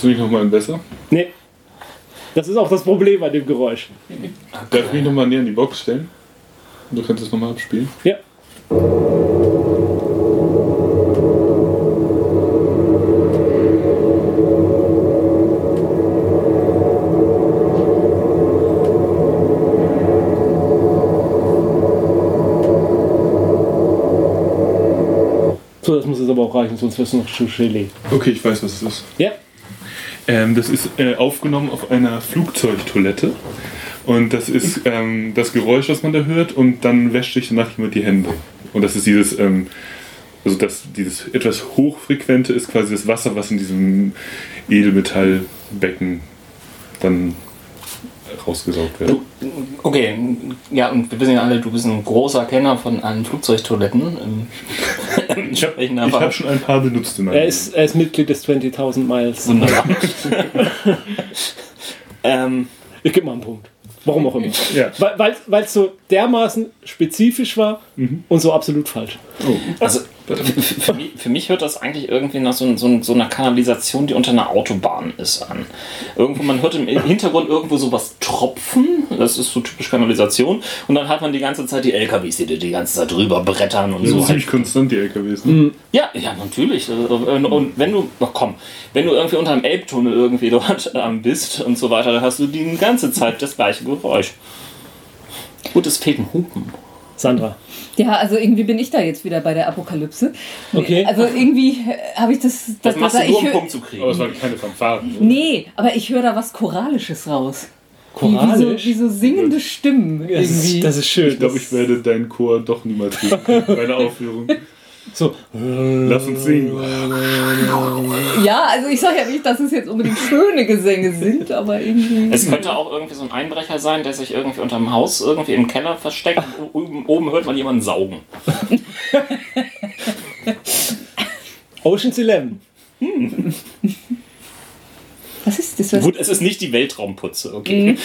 Hast du nicht nochmal besser? Nee. Das ist auch das Problem an dem Geräusch. Darf ich mich nochmal näher an die Box stellen? Du kannst es nochmal abspielen. Ja. So, das muss jetzt aber auch reichen, sonst wird es noch zu Gelee. Okay, ich weiß, was es ist. Ja. Ähm, das ist äh, aufgenommen auf einer Flugzeugtoilette. Und das ist ähm, das Geräusch, was man da hört, und dann wäscht sich danach jemand die Hände. Und das ist dieses, ähm, also das, dieses etwas hochfrequente ist quasi das Wasser, was in diesem Edelmetallbecken dann rausgesaugt wird. Okay, ja, und wir wissen ja alle, du bist ein großer Kenner von allen Flugzeugtoiletten. Ähm, [LAUGHS] Ich habe hab schon ein paar benutzt in meinem Er ist, er ist Mitglied des 20.000 Miles. Wunderbar. [LAUGHS] ähm, Ich gebe mal einen Punkt. Warum auch immer. Ja. Weil es so dermaßen spezifisch war und so absolut falsch. Oh, also Für mich, für mich hört das eigentlich irgendwie nach so, so, so einer Kanalisation, die unter einer Autobahn ist, an. Irgendwo, man hört im Hintergrund irgendwo sowas tropfen, das ist so typisch Kanalisation, und dann hat man die ganze Zeit die LKWs, die die ganze Zeit drüber brettern und Das so. sind ziemlich konstant, die LKWs. Ne? Mhm. Ja, ja, natürlich. Und und wenn du, ach komm, wenn du irgendwie unter einem Elbtunnel irgendwie dort [LAUGHS] bist und so weiter, dann hast du die ganze Zeit das gleiche Geräusch. Gut, es fehlt ein Hupen. Sandra. Ja, also irgendwie bin ich da jetzt wieder bei der Apokalypse. Okay. Also irgendwie äh, habe ich das. Das machst du ich nur, um Punkt zu kriegen. Aber es waren keine Fanfaren. Ne? Nee, aber ich höre da was Choralisches raus. Wie, wie, so, Choralisch? wie so singende Stimmen Das irgendwie. ist, das ist schön. Ich glaube, ich werde deinen Chor doch niemals hören bei einer Aufführung. So. Lass uns singen. ja, also ich sage ja nicht, dass es jetzt unbedingt schöne Gesänge sind, aber irgendwie. Es könnte auch irgendwie so ein Einbrecher sein, der sich irgendwie unterm Haus irgendwie im Keller versteckt und oben, oben hört man jemanden saugen. Ocean's Eleven. Was ist das? Was Gut, es ist nicht die Weltraumputze, okay.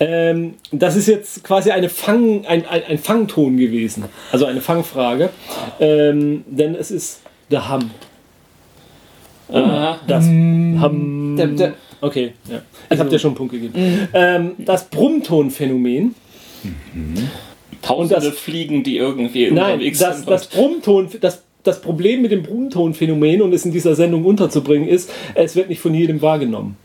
Ähm, das ist jetzt quasi eine Fang, ein, ein, ein Fangton gewesen. Also eine Fangfrage. Ähm, denn es ist der Ham. Äh, Das Ham. Da- da- Okay, ja. Ich habe dir schon einen Punkt gegeben. Ähm, das Brummtonphänomen. tausende Und das- Fliegen, die irgendwie Nein, unterwegs das, sind. das Brummton, das, das Problem mit dem Brummtonphänomen, um es in dieser Sendung unterzubringen, ist, es wird nicht von jedem wahrgenommen.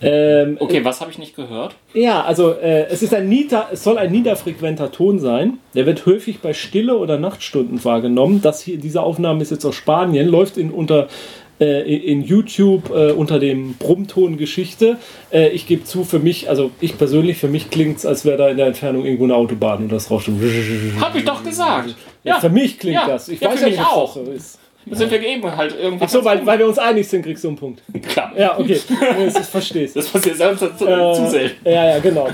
Ähm, okay, was habe ich nicht gehört? Ja, also äh, es, ist ein nieder, es soll ein niederfrequenter Ton sein. Der wird häufig bei Stille oder Nachtstunden wahrgenommen. Das hier, diese Aufnahme ist jetzt aus Spanien, läuft in, unter, äh, in YouTube äh, unter dem Brummton Geschichte. Äh, ich gebe zu, für mich, also ich persönlich, für mich klingt es, als wäre da in der Entfernung irgendwo eine Autobahn und das rauscht. Hab ich doch gesagt. Ja, für mich klingt Ja, das. Ich ja, weiß ja nicht, auch. das so ist. Da sind wir eben halt irgendwie. Ach so, weil, weil wir uns einig sind, kriegst du einen Punkt. Klar. Ja, okay. Das ist, verstehst. Das passiert selbst zu, zu Äh, selten. ja, ja, genau.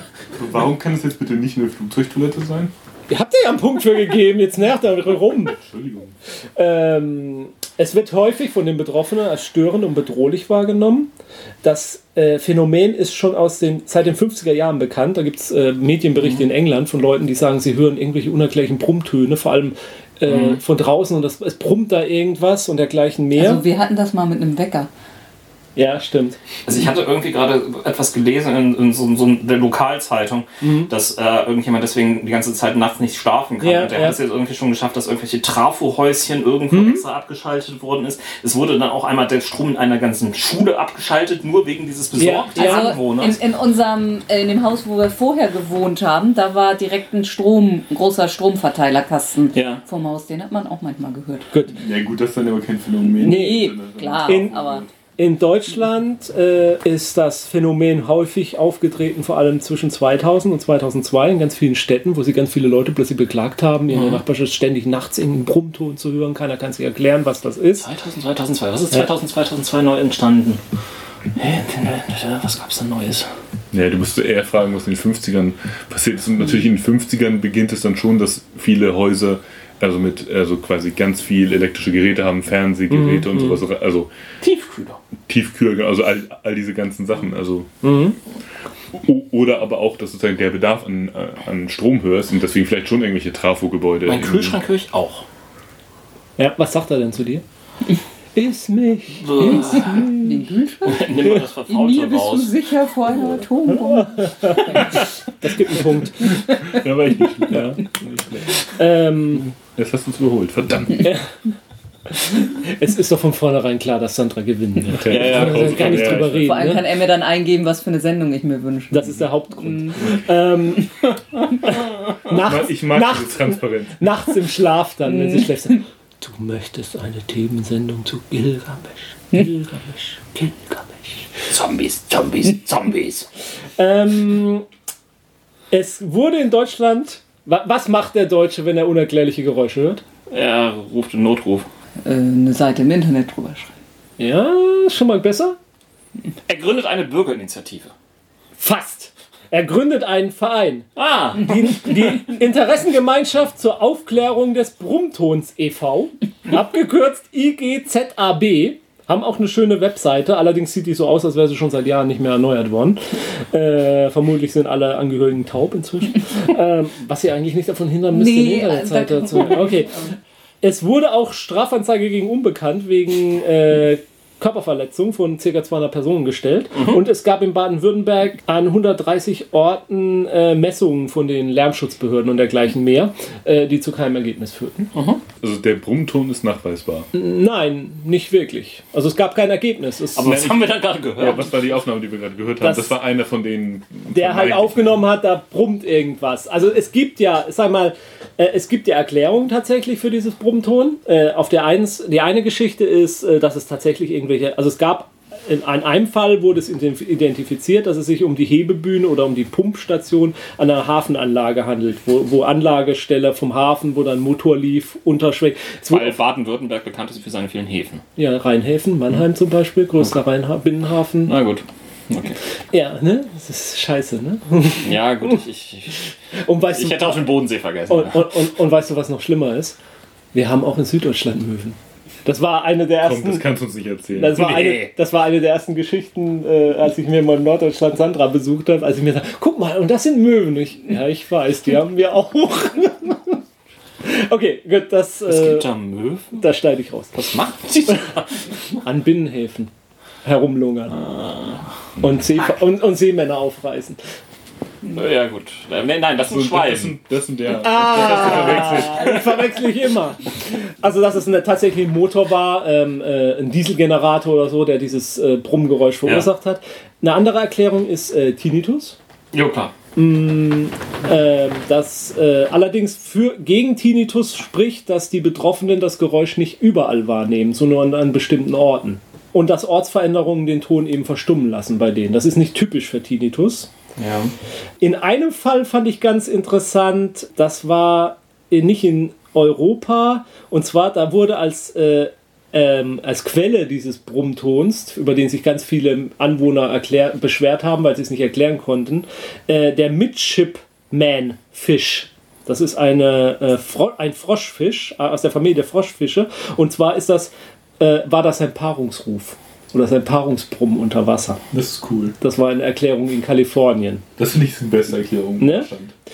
Warum kann es jetzt bitte nicht eine Flugzeugtoilette sein? Ihr habt ja einen Punkt für gegeben, jetzt nervt er rum. Entschuldigung. Ähm, es wird häufig von den Betroffenen als störend und bedrohlich wahrgenommen. Das äh, Phänomen ist schon aus den, seit den 50er Jahren bekannt. Da gibt es äh, Medienberichte in England von Leuten, die sagen, sie hören irgendwelche unerklärlichen Brummtöne, vor allem äh, von draußen und das, es brummt da irgendwas und dergleichen mehr. Also wir hatten das mal mit einem Wecker. Ja, stimmt. Also ich hatte irgendwie gerade etwas gelesen in, in so, so der Lokalzeitung, dass äh, irgendjemand deswegen die ganze Zeit nachts nicht schlafen kann. Ja, und der ja. hat es jetzt irgendwie schon geschafft, dass irgendwelche Trafohäuschen irgendwo extra abgeschaltet worden ist. Es wurde dann auch einmal der Strom in einer ganzen Schule abgeschaltet, nur wegen dieses besorgten Ja, Also in, Anwohners. in unserem, äh, in dem Haus, wo wir vorher gewohnt haben, da war direkt ein Strom, ein großer Stromverteilerkasten Ja. vom Haus. Den hat man auch manchmal gehört. Gut. Ja gut, das ist dann aber kein Phänomen. Nee, klar, In- aber In Deutschland äh, ist das Phänomen häufig aufgetreten, vor allem zwischen 2000 und 2002 in ganz vielen Städten, wo sie ganz viele Leute plötzlich beklagt haben, in der Nachbarschaft ständig nachts irgendeinen Brummton zu hören. Keiner kann sich erklären, was das ist. 2000, 2002. Was ist 2000, 2002 neu entstanden? Hä? Was gab's denn Neues? Ja, du musst eher fragen, was in den 50ern passiert ist. Und natürlich in den 50ern beginnt es dann schon, dass viele Häuser also mit also quasi ganz viel elektrische Geräte haben, Fernsehgeräte und sowas, also Tiefkühler. Tiefkühl, also all, all diese ganzen Sachen, also Mhm. oder aber auch, dass sozusagen der Bedarf an, an Strom höher ist und deswegen vielleicht schon irgendwelche Trafo-Gebäude. Mein in- Kühlschrank höre ich auch. Ja, was sagt er denn zu dir? Iss mich. [LAUGHS] den Kühlschrank? Nimm mal das In mir bist du sicher vor einer Atombombe. [LAUGHS] Das gibt einen Punkt. [LAUGHS] Ja, war ich nicht. Ja. Ähm, Jetzt hast du uns überholt, verdammt. [LAUGHS] es ist doch von vornherein klar, dass Sandra gewinnen wird. Ja, ja, kann gar nicht ja, drüber reden. Vor allem Ne? kann er mir dann eingeben, was für eine Sendung ich mir wünsche. Das ist der Hauptgrund. Ähm, nachts, Ich mag diese nachts, Transparenz. nachts im Schlaf dann, wenn sie schlecht sind. Du möchtest eine Themensendung zu Gilgamesh. Gilgamesh, Gilgamesh. Zombies, Zombies, Zombies. Ähm, es wurde in Deutschland. Wa- Was macht der Deutsche, wenn er unerklärliche Geräusche hört? Er ruft den Notruf. Äh, eine Seite im Internet drüber schreiben. Ja, schon mal besser? Er gründet eine Bürgerinitiative. Fast. Er gründet einen Verein. Ah, Die, die Interessengemeinschaft zur Aufklärung des Brummtons e.V., abgekürzt IGZAB, Haben auch eine schöne Webseite, allerdings sieht die so aus, als wäre sie schon seit Jahren nicht mehr erneuert worden. Äh, vermutlich sind alle Angehörigen taub inzwischen. [LAUGHS] ähm, was sie eigentlich nicht davon hindern müsste, Nee, eine Internetseite da- zu. Okay. [LAUGHS] Es wurde auch Strafanzeige gegen Unbekannt wegen äh, Körperverletzung von ca. 200 Personen gestellt. Und es gab in Baden-Württemberg an 130 Orten äh, Messungen von den Lärmschutzbehörden und dergleichen mehr, äh, die zu keinem Ergebnis führten. Also der Brummton ist nachweisbar. Nein, nicht wirklich. Also es gab kein Ergebnis. Es, Aber was haben wir da gerade Ja, gehört? was war die Aufnahme, die wir gerade gehört haben? Das- Das, war einer von denen. der halt aufgenommen hat, da brummt irgendwas. Also es gibt ja, sag mal, äh, es gibt ja Erklärungen tatsächlich für dieses Brummton. Äh, auf der eins, die eine Geschichte ist, äh, dass es tatsächlich irgendwelche, also es gab in ein- einem Fall wurde es ident- identifiziert, dass es sich um die Hebebühne oder um die Pumpstation an einer Hafenanlage handelt, wo, wo Anlagestelle vom Hafen, wo dann Motor lief, wurde Weil Baden-Württemberg bekannt ist für seine vielen Häfen. ja, Rheinhäfen, Mannheim zum Beispiel, größter Rheinha Binnenhafen. Na gut. Okay. Ja, ne? Das ist scheiße, ne? [LAUGHS] Ja, gut, ich, ich, ich, Und weißt ich du, hätte auch den Bodensee vergessen. Und, und, und, und weißt du, was noch schlimmer ist? Wir haben auch in Süddeutschland Möwen. Das war eine der Komm, das ersten. kannst du uns nicht erzählen. Das war, eine, Nee. das war eine der ersten Geschichten, äh, als ich mir mal in Norddeutschland Sandra besucht habe, als ich mir sagte, guck mal, und das sind Möwen. Ich, ja, ich weiß, die haben wir auch. [LAUGHS] okay, gut, das, es äh, gibt da Möwen? das schneide ich raus. Was machen die [LAUGHS] da? An Binnenhäfen herumlungern. Ah. Und, See, und, und Seemänner aufreißen. Ja, gut. Äh, Nein, das ist ein Schwein. Das, sind, das sind der. Ah, das verwechsel ich immer. Also, dass es eine, tatsächlich ein Motor war, ähm, äh, ein Dieselgenerator oder so, der dieses äh, Brummgeräusch verursacht hat. Eine andere Erklärung ist äh, Tinnitus. Jo, klar. Ähm, das äh, allerdings für, gegen Tinnitus spricht, dass die Betroffenen das Geräusch nicht überall wahrnehmen, sondern an bestimmten Orten. Und dass Ortsveränderungen den Ton eben verstummen lassen bei denen. Das ist nicht typisch für Tinnitus. Ja. In einem Fall fand ich ganz interessant, das war nicht in Europa, und zwar da wurde als, äh, ähm, als Quelle dieses Brummtons, über den sich ganz viele Anwohner erklär beschwert haben, weil sie es nicht erklären konnten, äh, der Midshipman-Fisch. Das ist eine, äh, Fro ein Froschfisch äh, aus der Familie der Froschfische. Und zwar ist das, äh, war das ein Paarungsruf oder sein Paarungsbrummen unter Wasser. Das ist cool. Das war eine Erklärung in Kalifornien. Das finde ich die beste Erklärung. Ne?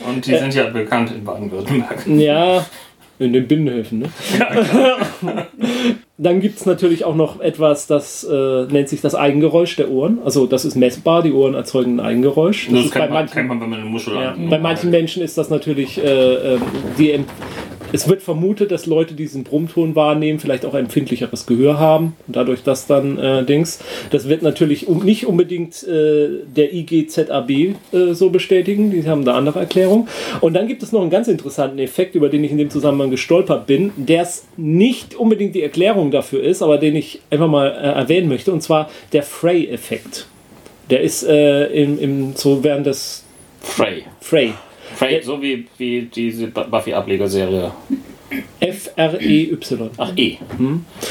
Und die sind ja bekannt in Baden-Württemberg. Ja, in den Binnenhöfen. Ne? [LAUGHS] Dann gibt es natürlich auch noch etwas, das äh, nennt sich das Eigengeräusch der Ohren. Also das ist messbar, die Ohren erzeugen ein Eigengeräusch. Das, ist kennt, bei man, manchen, kennt man, wenn man eine Muschel ja, an- bei manchen Menschen ist das natürlich, äh, äh, die, es wird vermutet, dass Leute, die diesen Brummton wahrnehmen, vielleicht auch ein empfindlicheres Gehör haben und dadurch das dann äh, Dings. Das wird natürlich um, nicht unbedingt äh, der IGZAB äh, so bestätigen, die haben da andere Erklärungen. Und dann gibt es noch einen ganz interessanten Effekt, über den ich in dem Zusammenhang gestolpert bin, der es nicht unbedingt die Erklärung dafür ist, aber den ich einfach mal äh, erwähnen möchte, und zwar der Frey-Effekt. Der ist äh, im, im, so während des Frey. Frey. Frey, so wie, wie diese Bu- Buffy-Ablegerserie. F-R-E-Y. Ach, E.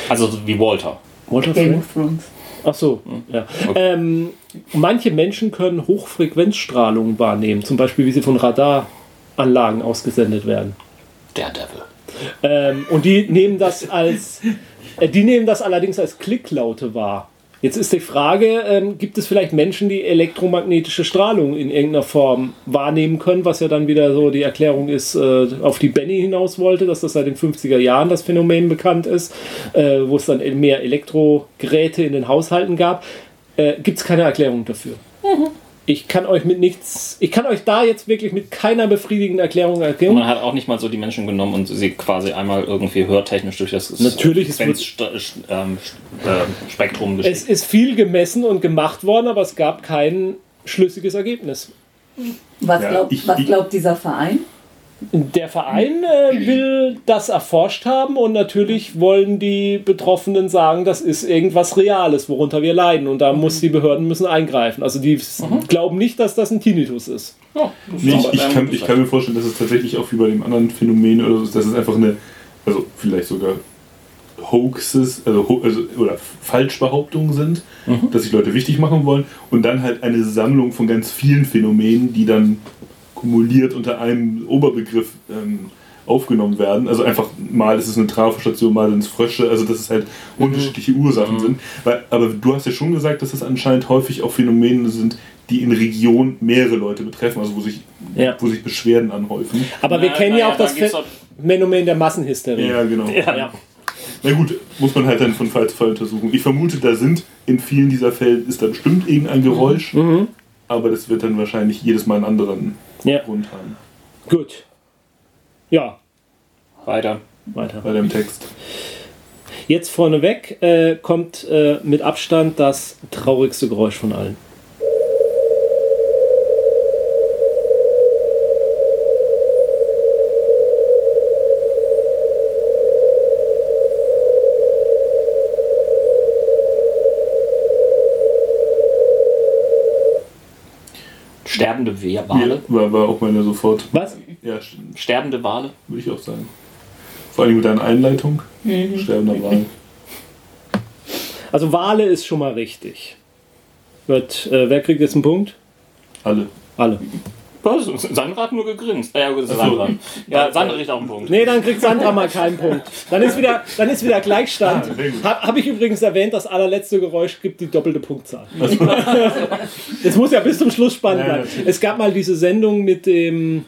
Also so wie Walter. Walter Game of Thrones. Ach so, ja. Ähm, manche Menschen können Hochfrequenzstrahlung wahrnehmen, zum Beispiel wie sie von Radaranlagen ausgesendet werden. Daredevil. Ähm, und die nehmen das als, äh, die nehmen das allerdings als Klicklaute wahr. Jetzt ist die Frage, ähm, gibt es vielleicht Menschen, die elektromagnetische Strahlung in irgendeiner Form wahrnehmen können, was ja dann wieder so die Erklärung ist, äh, auf die Benny hinaus wollte, dass das seit den 50er Jahren das Phänomen bekannt ist, äh, wo es dann mehr Elektrogeräte in den Haushalten gab. Äh, gibt es keine Erklärung dafür. Ich kann euch mit nichts, ich kann euch da jetzt wirklich mit keiner befriedigenden Erklärung erklären. Man hat auch nicht mal so die Menschen genommen und sie quasi einmal irgendwie hörtechnisch durch das Natürlich, es wird- Frequenzst- ähm, äh, Spektrum Es geschickt. ist viel gemessen und gemacht worden, aber es gab kein schlüssiges Ergebnis. Was, Ja, glaubt, ich- was ich- glaubt dieser Verein? Der Verein äh, will das erforscht haben und natürlich wollen die Betroffenen sagen, das ist irgendwas Reales, worunter wir leiden. Und da muss die Behörden müssen eingreifen. Also die s- glauben nicht, dass das ein Tinnitus ist. Ja, das Nee, ich, ich, kann, ich kann mir vorstellen, dass es tatsächlich auch wie bei dem anderen Phänomen oder so ist, dass es einfach eine, also vielleicht sogar Hoaxes, also, also oder Falschbehauptungen sind, dass sich Leute wichtig machen wollen. Und dann halt eine Sammlung von ganz vielen Phänomenen, die dann kumuliert unter einem Oberbegriff ähm, aufgenommen werden. Also einfach mal ist es eine Trafostation, mal sind es Frösche, also dass es halt unterschiedliche Ursachen sind. Weil, aber du hast ja schon gesagt, dass das anscheinend häufig auch Phänomene sind, die in Regionen mehrere Leute betreffen, also wo sich, Ja. wo sich Beschwerden anhäufen. Aber wir Na, kennen na ja ja, auch das Phänomen der Massenhysterie. Ja, genau. Ja. Na gut, muss man halt dann von Fall zu Fall untersuchen. Ich vermute, da sind in vielen dieser Fälle ist da bestimmt irgendein Geräusch, Mhm. aber das wird dann wahrscheinlich jedes Mal einen anderen Ja. Grund haben Gut. Ja, Weiter. weiter. bei dem Text. Jetzt vorneweg äh, kommt äh, mit Abstand das traurigste Geräusch von allen. Sterbende Wale. Ja, war, war auch meine sofort. Was? Ja, st- Sterbende Wale. würde ich auch sagen. Vor allem mit deiner Einleitung. Sterbender Wal. Also Wale ist schon mal richtig. Wird, äh, wer kriegt jetzt einen Punkt? Alle. Alle. Was? Sandra hat nur gegrinst. Ja, gut, das ist Sandra. Ja, Sandra kriegt auch einen Punkt. Nee, dann kriegt Sandra mal keinen Punkt. Dann ist wieder, dann ist wieder Gleichstand. Ah. Habe hab ich übrigens erwähnt, das allerletzte Geräusch gibt die doppelte Punktzahl. [LAUGHS] Das muss ja bis zum Schluss spannend natürlich. Es gab mal diese Sendung mit dem,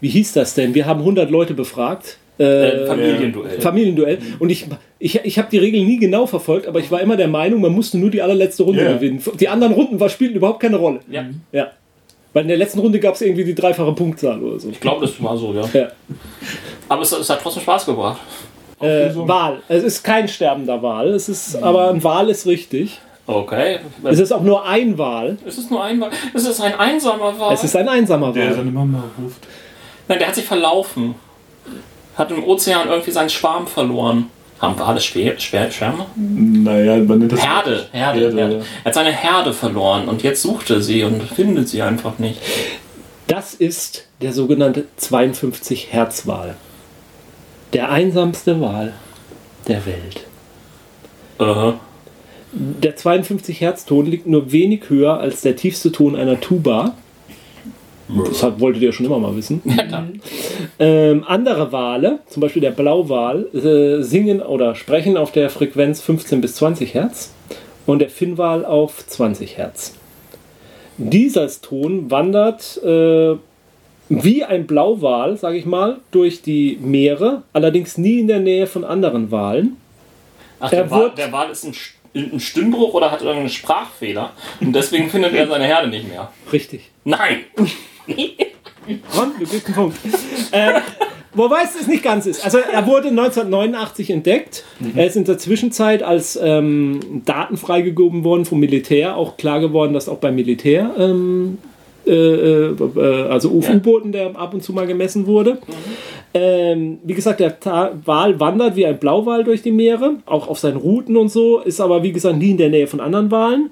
wie hieß das denn? Wir haben 100 Leute befragt. Äh, Äh, Familienduell. Familienduell. Und ich, ich, ich habe die Regeln nie genau verfolgt, aber ich war immer der Meinung, man musste nur die allerletzte Runde Ja. gewinnen. Die anderen Runden war, spielten überhaupt keine Rolle. Ja, Ja. Weil in der letzten Runde gab es irgendwie die dreifache Punktzahl oder so. ich glaube, das war so, ja. Ja. Aber es, es hat trotzdem Spaß gebracht. Äh? Wal. Es ist kein sterbender Wal. Es ist, aber ein Wal ist richtig. Okay. Es ist auch nur ein Wal. Es ist nur ein Wal. Es ist ein einsamer Wal. Es ist ein einsamer Der Wal. seine Mama ruft. Nein, der hat sich verlaufen. Hat im Ozean irgendwie seinen Schwarm verloren. Haben Wale Schwer, Schwer, Schwärme? Naja, man nennt das. Herde, Herde, Herde, Herde. ja. Er hat seine Herde verloren und jetzt sucht er sie und findet sie einfach nicht. Das ist der sogenannte 52 Hertz Wal. Der einsamste Wal der Welt. Äh, Der 52 Hertz Ton liegt nur wenig höher als der tiefste Ton einer Tuba. Das hat, wolltet ihr schon immer mal wissen. [LAUGHS] Ähm, andere Wale, zum Beispiel der Blauwal, äh, singen oder sprechen auf der Frequenz 15 bis 20 Hertz und der Finnwal auf 20 Hertz. Dieser Ton wandert äh, wie ein Blauwal, sage ich mal, durch die Meere, allerdings nie in der Nähe von anderen Walen. Ach, Er der Wal, der Wal ist ein, ein Stimmbruch oder hat irgendeinen Sprachfehler und deswegen findet er seine Herde nicht mehr. Richtig. Nein! Ron, du kriegst einen Punkt. äh, wobei es nicht ganz ist. Also er wurde 1989 entdeckt. Er ist in der Zwischenzeit als ähm, Daten freigegeben worden vom Militär. Auch klar geworden, dass auch beim Militär, ähm, äh, äh, äh, also U-Booten, der ab und zu mal gemessen wurde. Ähm, wie gesagt, der Ta Wal wandert wie ein Blauwal durch die Meere, auch auf seinen Routen und so, ist aber wie gesagt nie in der Nähe von anderen Walen.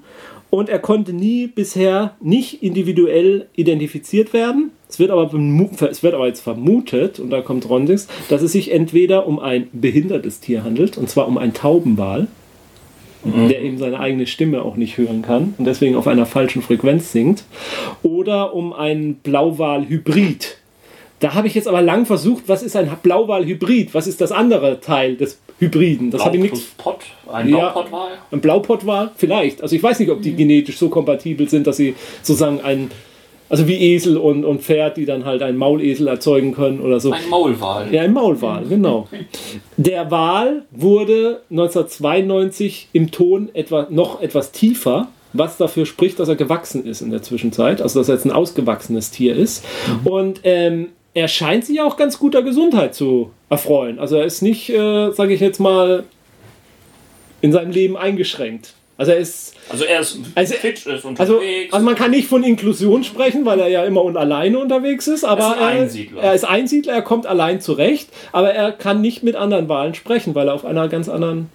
Und er konnte nie bisher nicht individuell identifiziert werden. Es wird aber, es wird aber jetzt vermutet, und da kommt Rondix, dass es sich entweder um ein behindertes Tier handelt, und zwar um einen Taubenwal, der eben seine eigene Stimme auch nicht hören kann und deswegen auf einer falschen Frequenz singt, oder um einen Blauwal-Hybrid. Da habe ich jetzt aber lang versucht, was ist ein Blauwal-Hybrid? Was ist das andere Teil des Hybriden? Das habe ich nichts. Blaupott, ein Ja. Blaupottwal. Ein Blaupottwal? Vielleicht. Also ich weiß nicht, ob die genetisch so kompatibel sind, dass sie sozusagen ein, also wie Esel und, und Pferd, die dann halt einen Maulesel erzeugen können oder so. Ein Maulwal. Ja, ein Maulwal, genau. [LAUGHS] Der Wal wurde 1992 im Ton etwa, noch etwas tiefer, was dafür spricht, dass er gewachsen ist in der Zwischenzeit, also dass er jetzt ein ausgewachsenes Tier ist. Und ähm, er scheint sich auch ganz guter Gesundheit zu erfreuen. Also er ist nicht, äh, sage ich jetzt mal, in seinem Leben eingeschränkt. Also er ist Also er ist Also- fit, ist also, unterwegs. also man kann nicht von Inklusion sprechen, weil er ja immer und alleine unterwegs ist, aber Er ist ein Einsiedler. er ist Einsiedler, er kommt allein zurecht, aber er kann nicht mit anderen Walen sprechen, weil er auf einer ganz anderen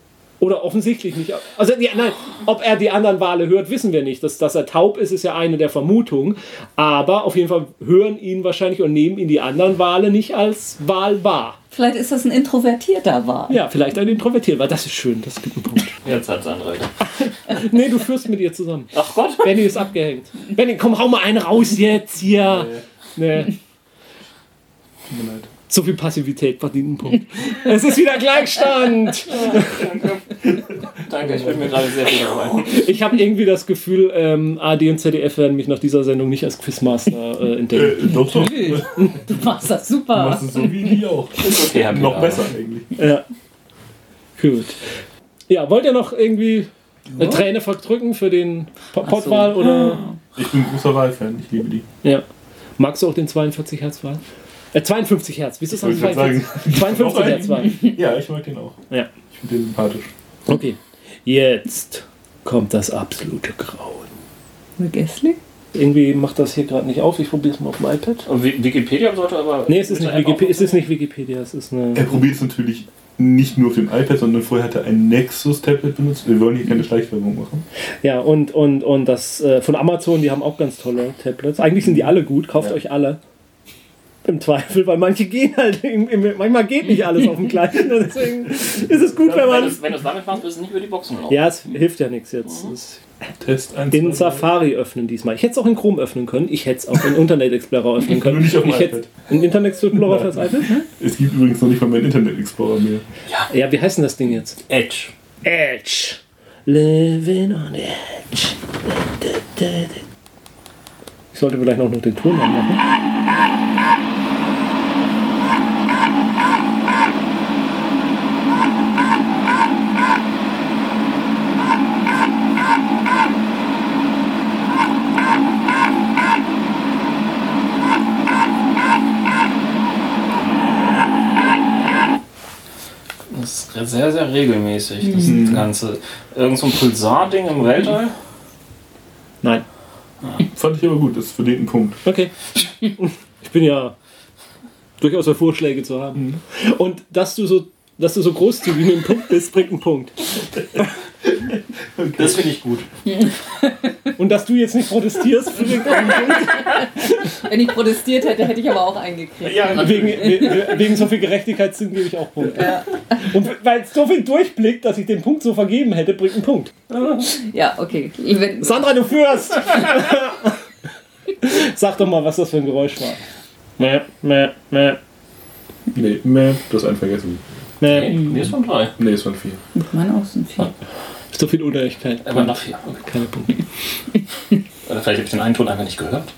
oder offensichtlich nicht. Also ja, nein, ob er die anderen Wale hört, wissen wir nicht. Dass, dass er taub ist, ist ja eine der Vermutungen. Aber auf jeden Fall hören ihn wahrscheinlich und nehmen ihn die anderen Wale nicht als Wal wahr. Vielleicht ist das ein introvertierter Wal. Ja, vielleicht ein Introvertiert, weil das ist schön, das gibt einen Punkt. [LAUGHS] Jetzt hat Sandra. [LAUGHS] nee, du führst mit ihr zusammen. Ach Gott. Benny ist abgehängt. Benny, komm, hau mal einen raus jetzt hier. Nee. Tut mir leid. So viel Passivität verdient einen Punkt. es ist wieder Gleichstand. [LAUGHS] Danke, ich bin mir gerade sehr viel dabei. Ich habe irgendwie das Gefühl, ähm, AD und ZDF werden mich nach dieser Sendung nicht als Quizmaster äh, Äh, entdecken. doch, doch. Du machst das Du super. machst es so wie die auch. [LAUGHS] Ist okay, Noch besser eigentlich. Ja. Gut. Ja, wollt ihr noch irgendwie eine Träne verdrücken für den Po- Pottwahl oder? Ich bin großer Wahlfan, ich liebe die. Ja. Magst du auch den 42 Hertz Wahl? Äh, 52 Hertz. Wie ist das Ich wollte gerade 52 Noch einen? Hertz Wahl. Ja, ich mag den auch. Ja. Ich finde den sympathisch. Okay. Jetzt kommt das absolute Grauen. Gessling? Irgendwie macht das hier gerade nicht auf. Ich probiere es mal auf dem iPad. Und Wi- Wikipedia sollte aber. Nee, es ist nicht, Wikipedia, es ist nicht Wikipedia. Es ist Er eine. probiert es natürlich nicht nur auf dem iPad, sondern vorher hat er ein Nexus-Tablet benutzt. Wir wollen hier keine Schleichwerbung machen. Ja, und, und, und das äh, von Amazon, die haben auch ganz tolle Tablets. Eigentlich sind die alle gut. Kauft Ja. euch alle. Im Zweifel, weil manche gehen halt, im, im, manchmal geht nicht alles auf dem Kleinen. [LAUGHS] Deswegen ist es gut, wenn Wenn man. du es wenn damit machst, wirst du nicht über die Boxen laufen. Ja, es hilft ja nichts jetzt. Es Test 1. in Safari öffnen diesmal. Ich hätte es auch in Chrome öffnen können. Ich hätte es auch in Internet Explorer öffnen können. Nur nicht auf dem ich hätte iPad. einen Internet Explorer für das iPad? Es gibt übrigens noch nicht mal meinen Internet Explorer mehr. Ja, wie heißt denn das Ding jetzt? Edge. Edge. Living on Edge. Ich sollte vielleicht auch noch den Ton anmachen. Das ist sehr, sehr regelmäßig, das Ganze. Irgend so ein Pulsar-Ding im Weltall? Nein. Fand ich aber gut, das verdient einen Punkt. Okay. Ich bin ja durchaus für Vorschläge zu haben. Und dass du so, dass du so großzügig mit dem Punkt bist, bringt einen Punkt. Das finde ich gut. [LAUGHS] Und dass du jetzt nicht protestierst, bringt einen Punkt. Wenn ich protestiert hätte, hätte ich aber auch eingekriegt. Ja, Wegen, we- wegen so viel Gerechtigkeitssinn gebe ich auch Punkte. Und weil es so viel durchblickt, dass ich den Punkt so vergeben hätte, bringt einen Punkt. Ja, okay. Wenn, Sandra, du führst! [LAUGHS] Sag doch mal, was das für ein Geräusch war. Mäh, mäh, mäh, Nee, meh, du hast einen vergessen. mäh. Nee, ist von drei. Nee, es waren vier. meine auch sind vier. So viel Unehrlichkeit. Aber noch vier. Okay. Keine Punkte. [LAUGHS] Oder vielleicht habe ich den einen Ton einfach nicht gehört.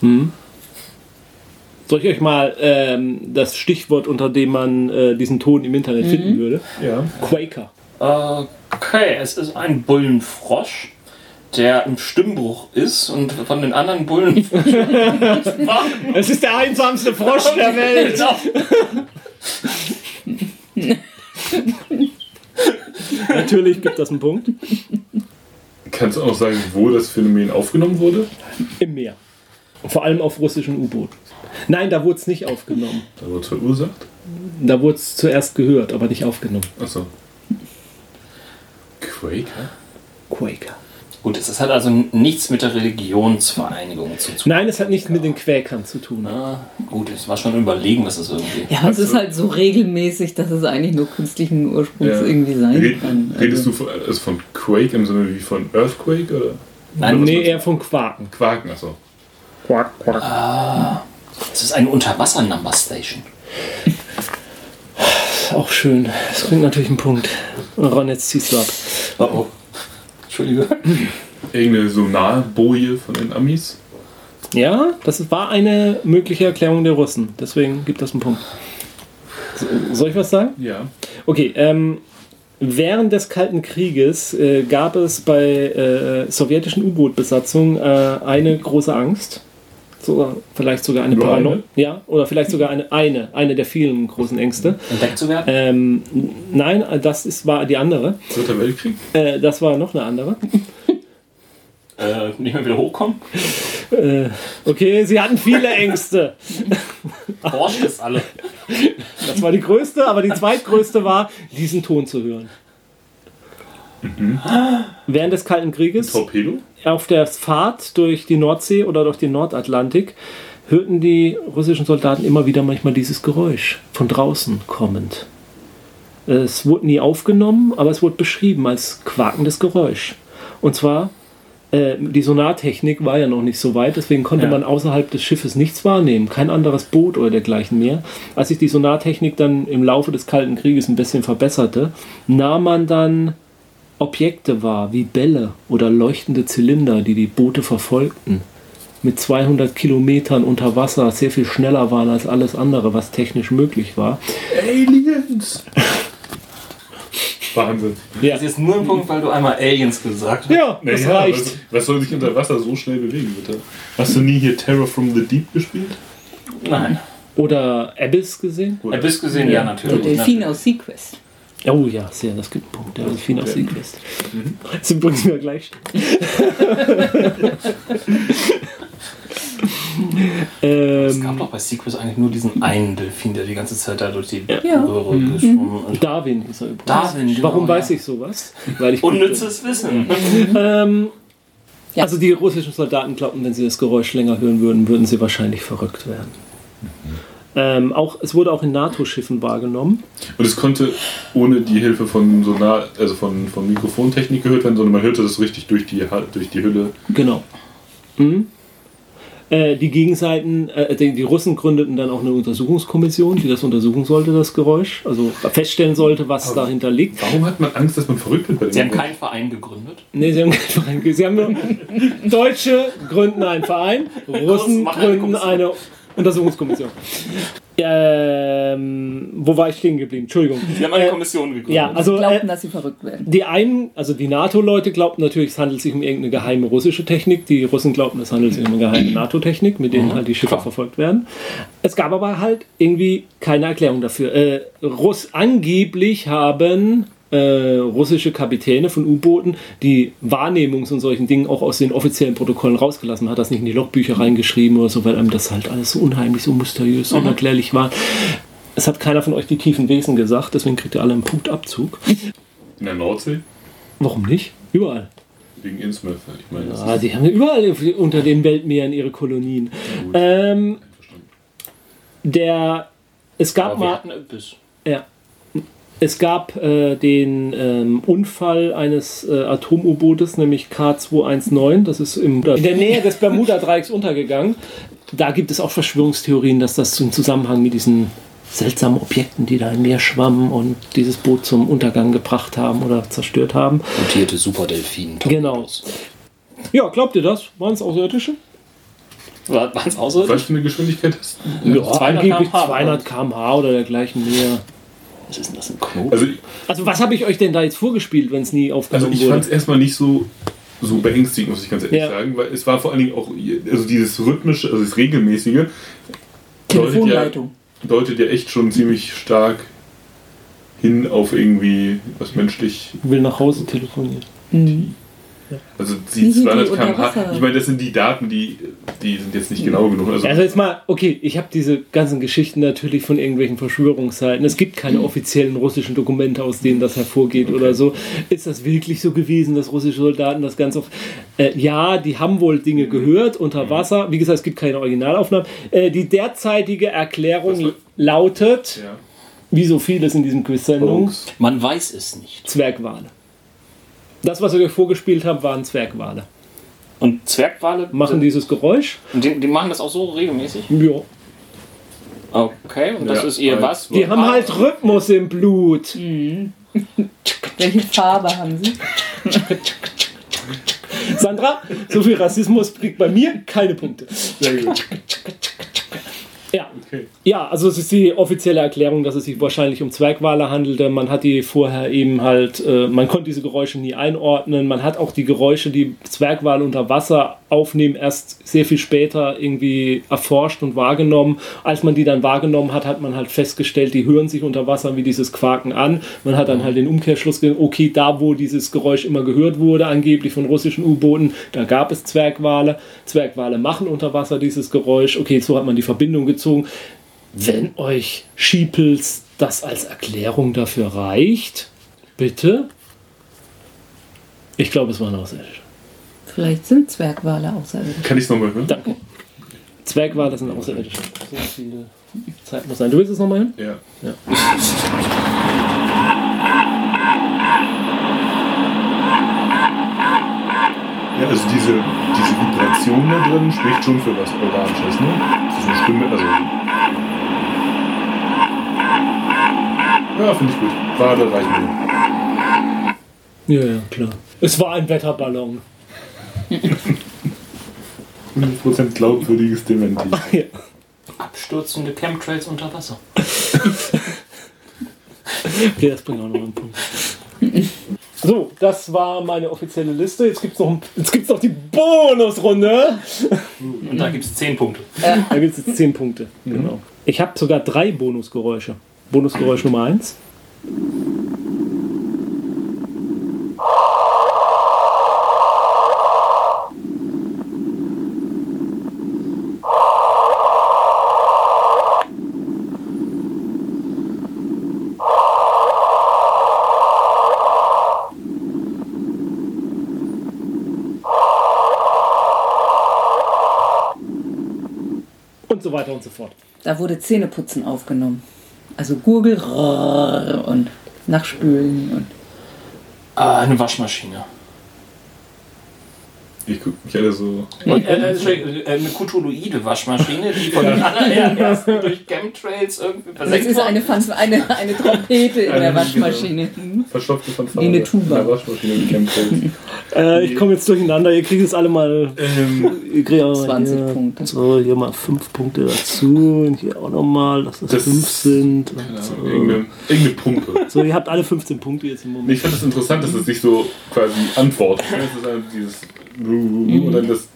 Soll ich euch mal ähm, das Stichwort, unter dem man äh, diesen Ton im Internet finden würde? Ja. Quaker. Okay, es ist ein Bullenfrosch, der im Stimmbruch ist und von den anderen Bullen. [LAUGHS] Es ist der einsamste Frosch der [LAUGHS] Welt. [LAUGHS] Natürlich gibt das einen Punkt. Kannst du auch noch sagen, wo das Phänomen aufgenommen wurde? Im Meer. Vor allem auf russischen U-Booten. Nein, da wurde es nicht aufgenommen. Da wurde es verursacht? Da wurde es zuerst gehört, aber nicht aufgenommen. Achso. Quaker? Quaker. Gut, es hat also nichts mit der Religionsvereinigung zu tun. Nein, es hat nichts mit den Quäkern zu tun. Ah, gut, es war schon überlegen, was es irgendwie. Ja, es ist halt so regelmäßig, dass es eigentlich nur künstlichen Ursprungs Ja. irgendwie sein Red, kann. redest du von, also von Quake im Sinne wie von Earthquake oder? Nein, Nee, eher von Quaken. Quaken, achso. Quack, quack. Es ist eine Unterwasser-Number-Station. Auch schön. Das bringt natürlich einen Punkt. Ron, jetzt ziehst du ab. Oh oh. Entschuldige. Irgendeine Sonarboje von den Amis? Ja, das war eine mögliche Erklärung der Russen. Deswegen gibt das einen Punkt. So- Soll ich was sagen? Ja. Okay, ähm, während des Kalten Krieges äh, gab es bei äh, sowjetischen U-Boot-Besatzungen äh, eine große Angst. So, vielleicht sogar eine Paranoia. Ja, oder vielleicht sogar eine, eine, eine der vielen großen Ängste. Entdeckt zu werden? Ähm, nein, das ist, war die andere. Dritter Weltkrieg? Äh, das war noch eine andere. [LAUGHS] Äh, nicht mehr wieder hochkommen? Äh, okay, sie hatten viele Ängste. [LAUGHS] Porsche ist alle. Das war die größte, aber die zweitgrößte war, diesen Ton zu hören. Während des Kalten Krieges, Torpedo? auf der Fahrt durch die Nordsee oder durch den Nordatlantik, hörten die russischen Soldaten immer wieder manchmal dieses Geräusch von draußen kommend. Es wurde nie aufgenommen, aber es wurde beschrieben als quakendes Geräusch. Und zwar, äh, die Sonartechnik war ja noch nicht so weit, deswegen konnte Ja. man außerhalb des Schiffes nichts wahrnehmen, kein anderes Boot oder dergleichen mehr. Als sich die Sonartechnik dann im Laufe des Kalten Krieges ein bisschen verbesserte, nahm man dann Objekte wahr, wie Bälle oder leuchtende Zylinder, die die Boote verfolgten. Mit 200 Kilometern unter Wasser sehr viel schneller waren als alles andere, was technisch möglich war. Aliens! [LAUGHS] Wahnsinn. Ja, Das ist jetzt nur ein Punkt, weil du einmal Aliens gesagt hast. ja das Naja, reicht. Was, was soll sich unter Wasser so schnell bewegen, bitte? Hast du nie hier Terror from the Deep gespielt? Nein. Oder Abyss gesehen? Oder? Abyss gesehen, ja, natürlich. Der Delfin aus Sequest. Oh ja, sehr, das gibt einen Punkt. Der Delfin aus Sequest. Das sind übrigens mir gleich. [LAUGHS] Es ähm, gab doch bei Sequest eigentlich nur diesen einen Delfin, der die ganze Zeit da durch die Ja. Röhre geschwommen ist. Darwin ist er übrigens. Darwin, genau, Warum ja. weiß ich sowas? Weil ich Unnützes Wissen. Ähm, Ja. Also die russischen Soldaten glaubten, wenn sie das Geräusch länger hören würden, würden sie wahrscheinlich verrückt werden. Ähm, auch, es wurde auch in NATO-Schiffen wahrgenommen. Und es konnte ohne die Hilfe von Sonar, also von, von Mikrofontechnik gehört werden, sondern man hörte das richtig durch die, durch die Hülle. Genau. Mhm. Äh, die Gegenseiten, äh, die, die Russen gründeten dann auch eine Untersuchungskommission, die das untersuchen sollte, das Geräusch. Also feststellen sollte, was dahinter liegt. Warum hat man Angst, dass man verrückt wird bei dem Sie haben Geräusch? keinen Verein gegründet. Nee, sie haben keinen Verein. ge- Sie haben nur [LAUGHS] Deutsche gründen einen Verein, Russen gründen eine Untersuchungskommission. [LAUGHS] Ähm, wo war ich stehen geblieben? Entschuldigung. Sie haben eine Äh, Kommission gegründet. Ja, also Glaubten, äh, dass sie verrückt werden. die einen, also die NATO-Leute glaubten natürlich, es handelt sich um irgendeine geheime russische Technik. Die Russen glaubten, es handelt sich um eine geheime NATO-Technik, mit denen halt die Schiffe klar. verfolgt werden. Es gab aber halt irgendwie keine Erklärung dafür. Äh, Russ angeblich haben äh, russische Kapitäne von U-Booten die Wahrnehmungs- und solchen Dingen auch aus den offiziellen Protokollen rausgelassen. Hat das nicht in die Logbücher reingeschrieben oder so, weil einem das halt alles so unheimlich, so mysteriös, so unerklärlich war. Es hat keiner von euch die tiefen Wesen gesagt, deswegen kriegt ihr alle einen Punktabzug. In der Nordsee? Warum nicht? Überall. Wegen Innsmouth. Ich meine, ist die haben ja überall unter den Weltmeeren ihre Kolonien. gut. Ähm, Verstanden. der, es gab Aber mal, ja, es gab äh, den ähm, Unfall eines äh, Atom-U-Bootes, nämlich K219. Das ist im, in der Nähe des Bermuda-Dreiecks [LAUGHS] untergegangen. Da gibt es auch Verschwörungstheorien, dass das im Zusammenhang mit diesen seltsamen Objekten, die da im Meer schwammen und dieses Boot zum Untergang gebracht haben oder zerstört haben. Mutierte Superdelfin. Genau. Ja, glaubt ihr das? Waren es Außerirdische? War es außer? Was für eine Geschwindigkeit du? Ja, 200 angeblich km/h. 200 km/h oder dergleichen mehr. Was ist denn das, ein Knoten? Also, Also was habe ich euch denn da jetzt vorgespielt, wenn es nie also aufgenommen ich fand wurde? es erstmal nicht so, so beängstigend, muss ich ganz ehrlich Ja. sagen, weil es war vor allen Dingen auch, also dieses rhythmische, also das regelmäßige, deutet ja, Telefonleitung. deutet ja echt schon ziemlich stark hin auf irgendwie was menschlich Ich will nach Hause telefonieren. Also die sind die 200 unter km/h, ich meine, das sind die Daten, die, die sind jetzt nicht genau genug. Also, Also jetzt mal, okay, ich habe diese ganzen Geschichten natürlich von irgendwelchen Verschwörungsseiten. Es gibt keine offiziellen russischen Dokumente, aus denen das hervorgeht oder so. Ist das wirklich so gewesen, dass russische Soldaten das ganz oft... Äh, ja, die haben wohl Dinge gehört unter Wasser. Wie gesagt, es gibt keine Originalaufnahmen. Äh, die derzeitige Erklärung lautet, ja. wie so vieles in diesem Quiz-Sendung. Man weiß es nicht. Zwergwale. Das, was ich euch vorgespielt habe, waren Zwergwale. Und Zwergwale Machen dieses Geräusch. Und die, die machen das auch so regelmäßig? Ja. Okay, und das Ja, ist ihr was? Die haben halt Rhythmus im Blut. Welche Farbe haben sie? Sandra, so viel Rassismus kriegt bei mir keine Punkte. Sehr gut. Ja. Okay. ja, also es ist die offizielle Erklärung, dass es sich wahrscheinlich um Zwergwale handelte. Man hat die vorher eben halt, äh, man konnte diese Geräusche nie einordnen. Man hat auch die Geräusche, die Zwergwale unter Wasser aufnehmen, erst sehr viel später irgendwie erforscht und wahrgenommen. Als man die dann wahrgenommen hat, hat man halt festgestellt, die hören sich unter Wasser wie dieses Quaken an. Man hat dann halt den Umkehrschluss gesehen, okay, da wo dieses Geräusch immer gehört wurde, angeblich von russischen U-Booten, da gab es Zwergwale. Zwergwale machen unter Wasser dieses Geräusch. Okay, so hat man die Verbindung gezogen. Wenn euch Schiepels das als Erklärung dafür reicht, bitte. Ich glaube, es war ein Außerirdischer. Vielleicht sind Zwergwale außerirdisch. Kann ich es nochmal hören? Danke. Zwergwale sind Außerirdische. So viel Zeit muss sein. Du willst es nochmal hören? Ja. Ja, also diese, diese Vibration da drin spricht schon für was Organisches, ne? Das ist eine Stimme, also. Ja, finde ich gut. Gerade reicht mir. Ja, ja, klar. Es war ein Wetterballon. 100% glaubwürdiges Dementi. [LAUGHS] Ja. Abstürzende Chemtrails unter Wasser. [LAUGHS] Okay, das bringt auch noch einen Punkt. [LAUGHS] So, das war meine offizielle Liste. Jetzt gibt es noch, ein- jetzt gibt's noch die Bonusrunde. Und da gibt es 10 Punkte. Da gibt es jetzt 10 Punkte. Genau. Ich habe sogar drei Bonusgeräusche. Bonusgeräusch Nummer 1. weiter und so fort. Da wurde Zähneputzen aufgenommen. Also Gurgel und Nachspülen und Ah, eine Waschmaschine. Ich gucke mich alle so. Und, äh, äh, äh, eine Cthulhuide Waschmaschine, die von den allerersten durch Chemtrails irgendwie das versenkt ist wurde. eine, Fan- eine, eine Trompete in der Waschmaschine. Verstopfte von Wie eine Tuba. In der Waschmaschine gekämpft. Äh, ich komme jetzt durcheinander. Ihr kriegt es alle mal. ähm, Ihr kriegt auch 20 hier, Punkte. So, hier mal 5 Punkte dazu. Und hier auch nochmal, dass das Das- 5 sind. Keine so. Irgendeine, irgendeine Pumpe. so, ihr habt alle 15 Punkte jetzt im Nee, Moment. Ich fand es das interessant, dass es sich so quasi antwortet. Es ist einfach dieses und dann das.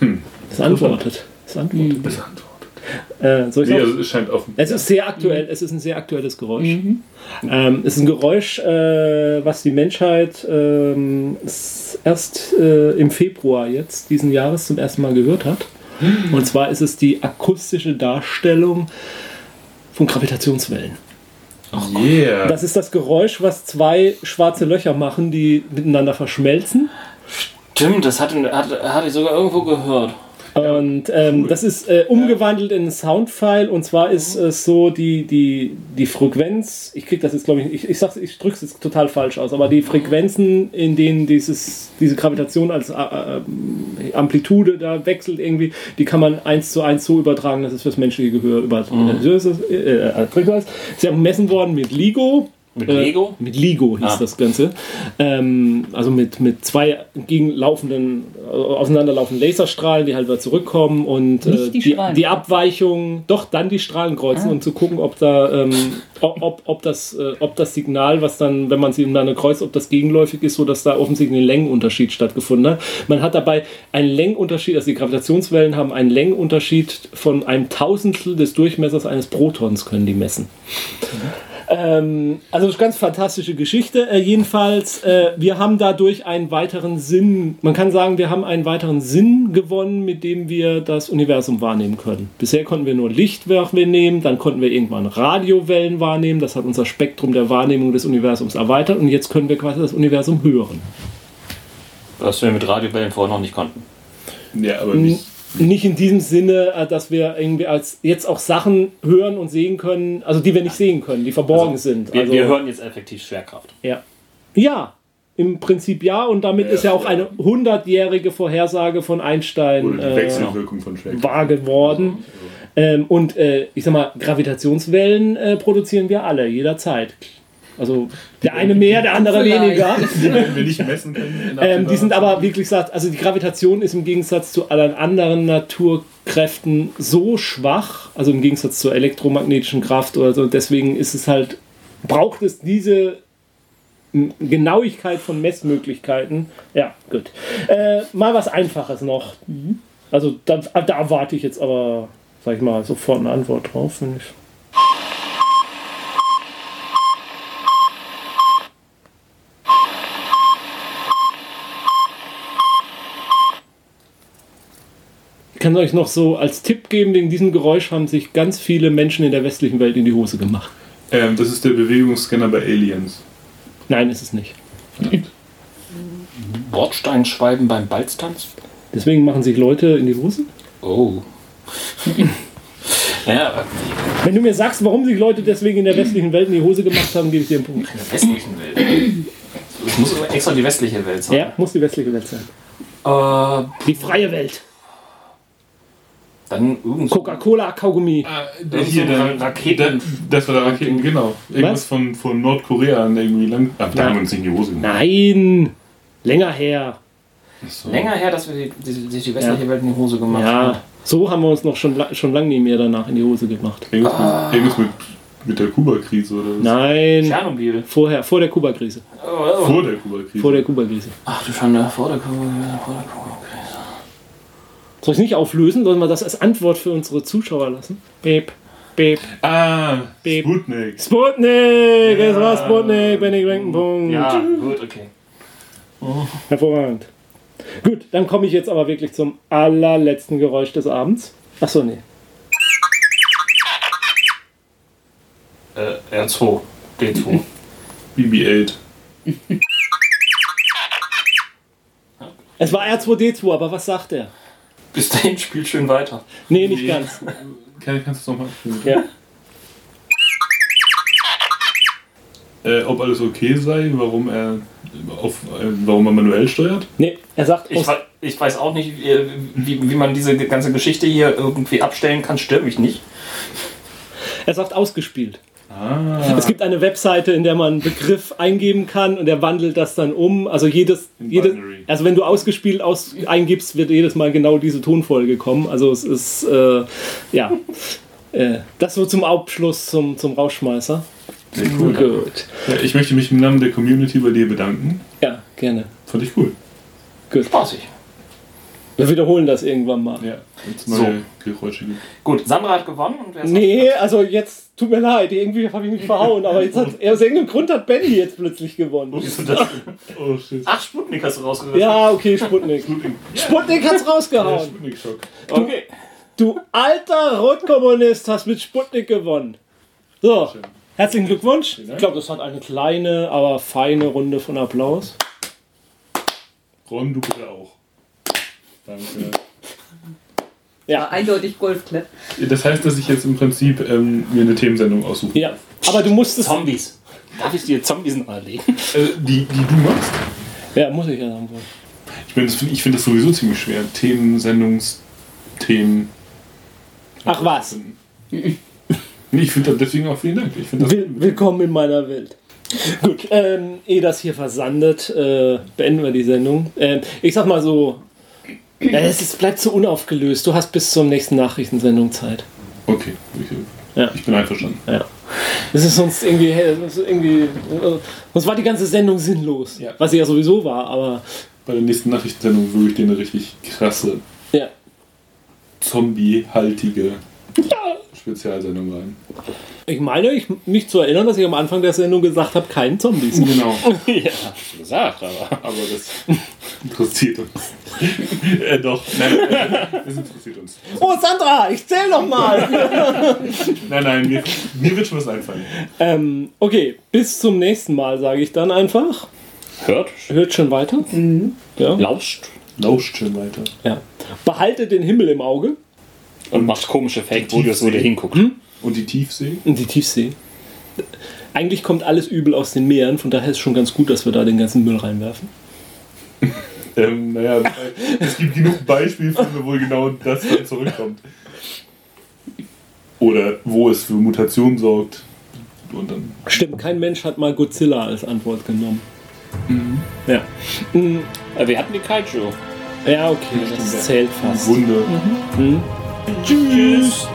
Hm, Es antwortet. Es antwortet. das antwortet. Äh, soll ich Nee, also es scheint offen. Es ist sehr aktuell, es ist ein sehr aktuelles Geräusch. Ähm, es ist ein Geräusch, äh, was die Menschheit ähm, erst äh, im Februar jetzt diesen Jahres zum ersten Mal gehört hat. Und zwar ist es die akustische Darstellung von Gravitationswellen. Yeah. Das ist das Geräusch, was zwei schwarze Löcher machen, die miteinander verschmelzen. Stimmt, das hatte, hatte, hatte ich sogar irgendwo gehört. Und ähm, das ist äh, umgewandelt in einen Soundfile und zwar ist es so die, die, die Frequenz, ich krieg das jetzt glaube ich, ich, ich, sag's- ich drücke es jetzt total falsch aus, aber die Frequenzen, in denen dieses, diese Gravitation als äh, äh, Amplitude da wechselt irgendwie, die kann man eins zu eins so übertragen, dass es fürs menschliche Gehör über äh, so ist es, äh, äh, ist. Ja gemessen worden mit LIGO. Mit Äh, Lego? Mit LIGO hieß Ah. das Ganze. Ähm, also mit, mit zwei gegenlaufenden, äh, auseinanderlaufenden Laserstrahlen, die halt wieder zurückkommen und äh, die die, die Abweichung, doch dann die Strahlen kreuzen, Ah. um zu gucken, ob da ähm, ob, ob, das, äh, ob das Signal, was dann, wenn man sie miteinander kreuzt, ob das gegenläufig ist, so dass da offensichtlich ein Längenunterschied stattgefunden hat. Man hat dabei einen Längenunterschied, also die Gravitationswellen haben einen Längenunterschied von einem Tausendstel des Durchmessers eines Protons, können die messen. Ähm, also das ist eine ganz fantastische Geschichte. Äh, jedenfalls, äh, wir haben dadurch einen weiteren Sinn, man kann sagen, wir haben einen weiteren Sinn gewonnen, mit dem wir das Universum wahrnehmen können. Bisher konnten wir nur Licht wahrnehmen, dann konnten wir irgendwann Radiowellen wahrnehmen, das hat unser Spektrum der Wahrnehmung des Universums erweitert und jetzt können wir quasi das Universum hören. Was wir mit Radiowellen vorher noch nicht konnten. Ja, aber nicht. Nicht in diesem Sinne, äh, dass wir irgendwie als jetzt auch Sachen hören und sehen können, also die wir nicht sehen können, die verborgen sind. Wir, also, wir hören jetzt effektiv Schwerkraft. Ja. Ja, im Prinzip ja. Und damit Ja, ist ja auch ja. eine hundertjährige Vorhersage von Einstein äh, Wechselwirkung von Schwerkraft. wahr geworden. Ähm, und äh, ich sag mal, Gravitationswellen äh, produzieren wir alle, jederzeit. Also der eine mehr, der andere weniger. [LAUGHS] Die werden wir nicht messen können. in Ähm, die sind aber wirklich gesagt, also die Gravitation ist im Gegensatz zu allen anderen Naturkräften so schwach, also im Gegensatz zur elektromagnetischen Kraft oder so, deswegen ist es halt, braucht es diese Genauigkeit von Messmöglichkeiten. Ja, gut. Äh, mal was Einfaches noch. Also da, da erwarte ich jetzt aber, sag ich mal, sofort eine Antwort drauf, wenn ich. Ich kann euch noch so als Tipp geben, wegen diesem Geräusch haben sich ganz viele Menschen in der westlichen Welt in die Hose gemacht. Ähm, das ist der Bewegungsscanner bei Aliens. Nein, ist es nicht. Bordsteinschweiben beim Balztanz? Deswegen machen sich Leute in die Hose. Oh. [LAUGHS] ja, Wenn du mir sagst, warum sich Leute deswegen in der westlichen Welt in die Hose gemacht haben, gebe ich dir einen Punkt. in der westlichen Welt. Es muss extra die westliche Welt sein. Ja, muss die westliche Welt sein. Äh, Die freie Welt. Dann irgend so Coca-Cola, Kaugummi. Der hier, der Raketen- Das war der Raketen, genau. Irgendwas Was? von, von Nordkorea irgendwie lang. Ah, da Ja. haben wir uns nicht in die Hose gemacht. Nein. Länger her. So. länger her, dass wir die, die, die, die westliche Welt in die Hose gemacht Ja. haben. So haben wir uns noch schon, schon lange nie mehr danach in die Hose gemacht. Irgendwas, mit, irgendwas mit, mit der Kuba-Krise oder was? Nein. Tschernobyl. Vorher, vor der Kuba-Krise. Oh, oh. Vor der Kuba-Krise. Vor der Kuba-Krise. Ach du Schande, vor der Kurve, vor der Kurve. Soll ich nicht auflösen? Sollen wir das als Antwort für unsere Zuschauer lassen? Beep, beep. ah, Beep. Sputnik. Sputnik! Es war Sputnik, Benny Punkt. Ja, gut, okay. Hervorragend. Gut, dann komme ich jetzt aber wirklich zum allerletzten Geräusch des Abends. Achso, nee. Äh, R2, D2. BB-8. Es war R2D2, aber was sagt er? Bis dahin spielt schön weiter. Nee, nicht Nee. ganz. [LAUGHS] Kann, kannst du es nochmal spielen? Ja. Äh, ob alles okay sei, warum er auf, äh, warum er manuell steuert? Nee, er sagt Ich, ich weiß auch nicht, wie, wie, wie man diese ganze Geschichte hier irgendwie abstellen kann. Stört mich nicht. er sagt ausgespielt. Ah, Es gibt eine Webseite, in der man einen Begriff eingeben kann und er wandelt das dann um. Also jedes, jedes also wenn du ausgespielt aus, eingibst, wird jedes Mal genau diese Tonfolge kommen. Also es ist äh, ja äh, das so zum Abschluss zum zum Rausschmeißer. sehr cool. Gut. Ja, ich möchte mich im Namen der Community bei dir bedanken. Ja, gerne. Fand ich cool. Gut. Spaßig. Wir wiederholen das irgendwann mal. Ja, jetzt neue Geräusche gibt. Gut, Sandra hat gewonnen. Und wer Nee, also jetzt tut mir leid, irgendwie habe ich mich verhauen, aber jetzt hat, aus irgendeinem Grund hat Benny jetzt plötzlich gewonnen. Das? [LAUGHS] Oh shit. Ach, Sputnik hast du rausgerissen. Ja, okay, Sputnik. Sputnik. Sputnik hat's Ja, rausgehauen. Sputnik-Schock. Okay. Du alter Rotkommunist hast mit Sputnik gewonnen. So, herzlichen Glückwunsch. Ich glaube, das hat eine kleine, aber feine Runde von Applaus. Ron, du bitte auch. Danke. War eindeutig Golfclip. Das heißt, dass ich jetzt im Prinzip ähm, mir eine Themensendung aussuche. Ja, aber du musstest. Zombies. Darf ich dir Zombies nahelegen? Äh, die, die du machst? Ja, muss ich ja sagen. wollen. Ich, mein, das find, ich finde das sowieso ziemlich schwer. Themen, Sendungsthemen. Ach was. [LAUGHS] Ich finde das deswegen auch vielen Dank. Ich finde das Will, willkommen in meiner Welt. Gut, ähm, ehe das hier versandet, äh, beenden wir die Sendung. Ähm, ich sag mal so, ja, es ist, bleibt so unaufgelöst. Du hast bis zur nächsten Nachrichtensendung Zeit. Okay, ich, Ja. ich bin einverstanden. Ja. Das ist sonst irgendwie, das ist irgendwie, äh, sonst war die ganze Sendung sinnlos. Ja. Was sie ja sowieso war, aber Bei der nächsten Nachrichtensendung würde ich dir eine richtig krasse, ja. zombie-haltige Spezialsendung rein. Ich meine, ich, mich zu erinnern, dass ich am Anfang der Sendung gesagt habe, kein Zombies. Genau. [LAUGHS] ja, hast du gesagt, aber. Aber das interessiert uns. [LAUGHS] äh, doch. Nein, äh, das interessiert uns. Oh, Sandra, ich zähl noch mal. [LAUGHS] Nein, nein, mir, mir wird schon was einfallen. ähm, okay, bis zum nächsten Mal, sage ich dann einfach. Hört, Hört schon weiter. Ja. lauscht Lauscht schön weiter. ja. Behaltet den Himmel im Auge und macht komische Fake-Videos, wo der hinguckt. Und die Tiefsee? und die Tiefsee. Eigentlich kommt alles übel aus den Meeren, von daher ist es schon ganz gut, dass wir da den ganzen Müll reinwerfen. [LAUGHS] Ähm, naja, es gibt genug Beispielfilme, wo genau das dann zurückkommt. Oder wo es für Mutationen sorgt. Und dann. Stimmt, kein Mensch hat mal Godzilla als Antwort genommen. Ja. Mhm. Wir hatten die Kaiju. Ja, okay, das zählt fast. Wunder. Tschüss. Tschüss.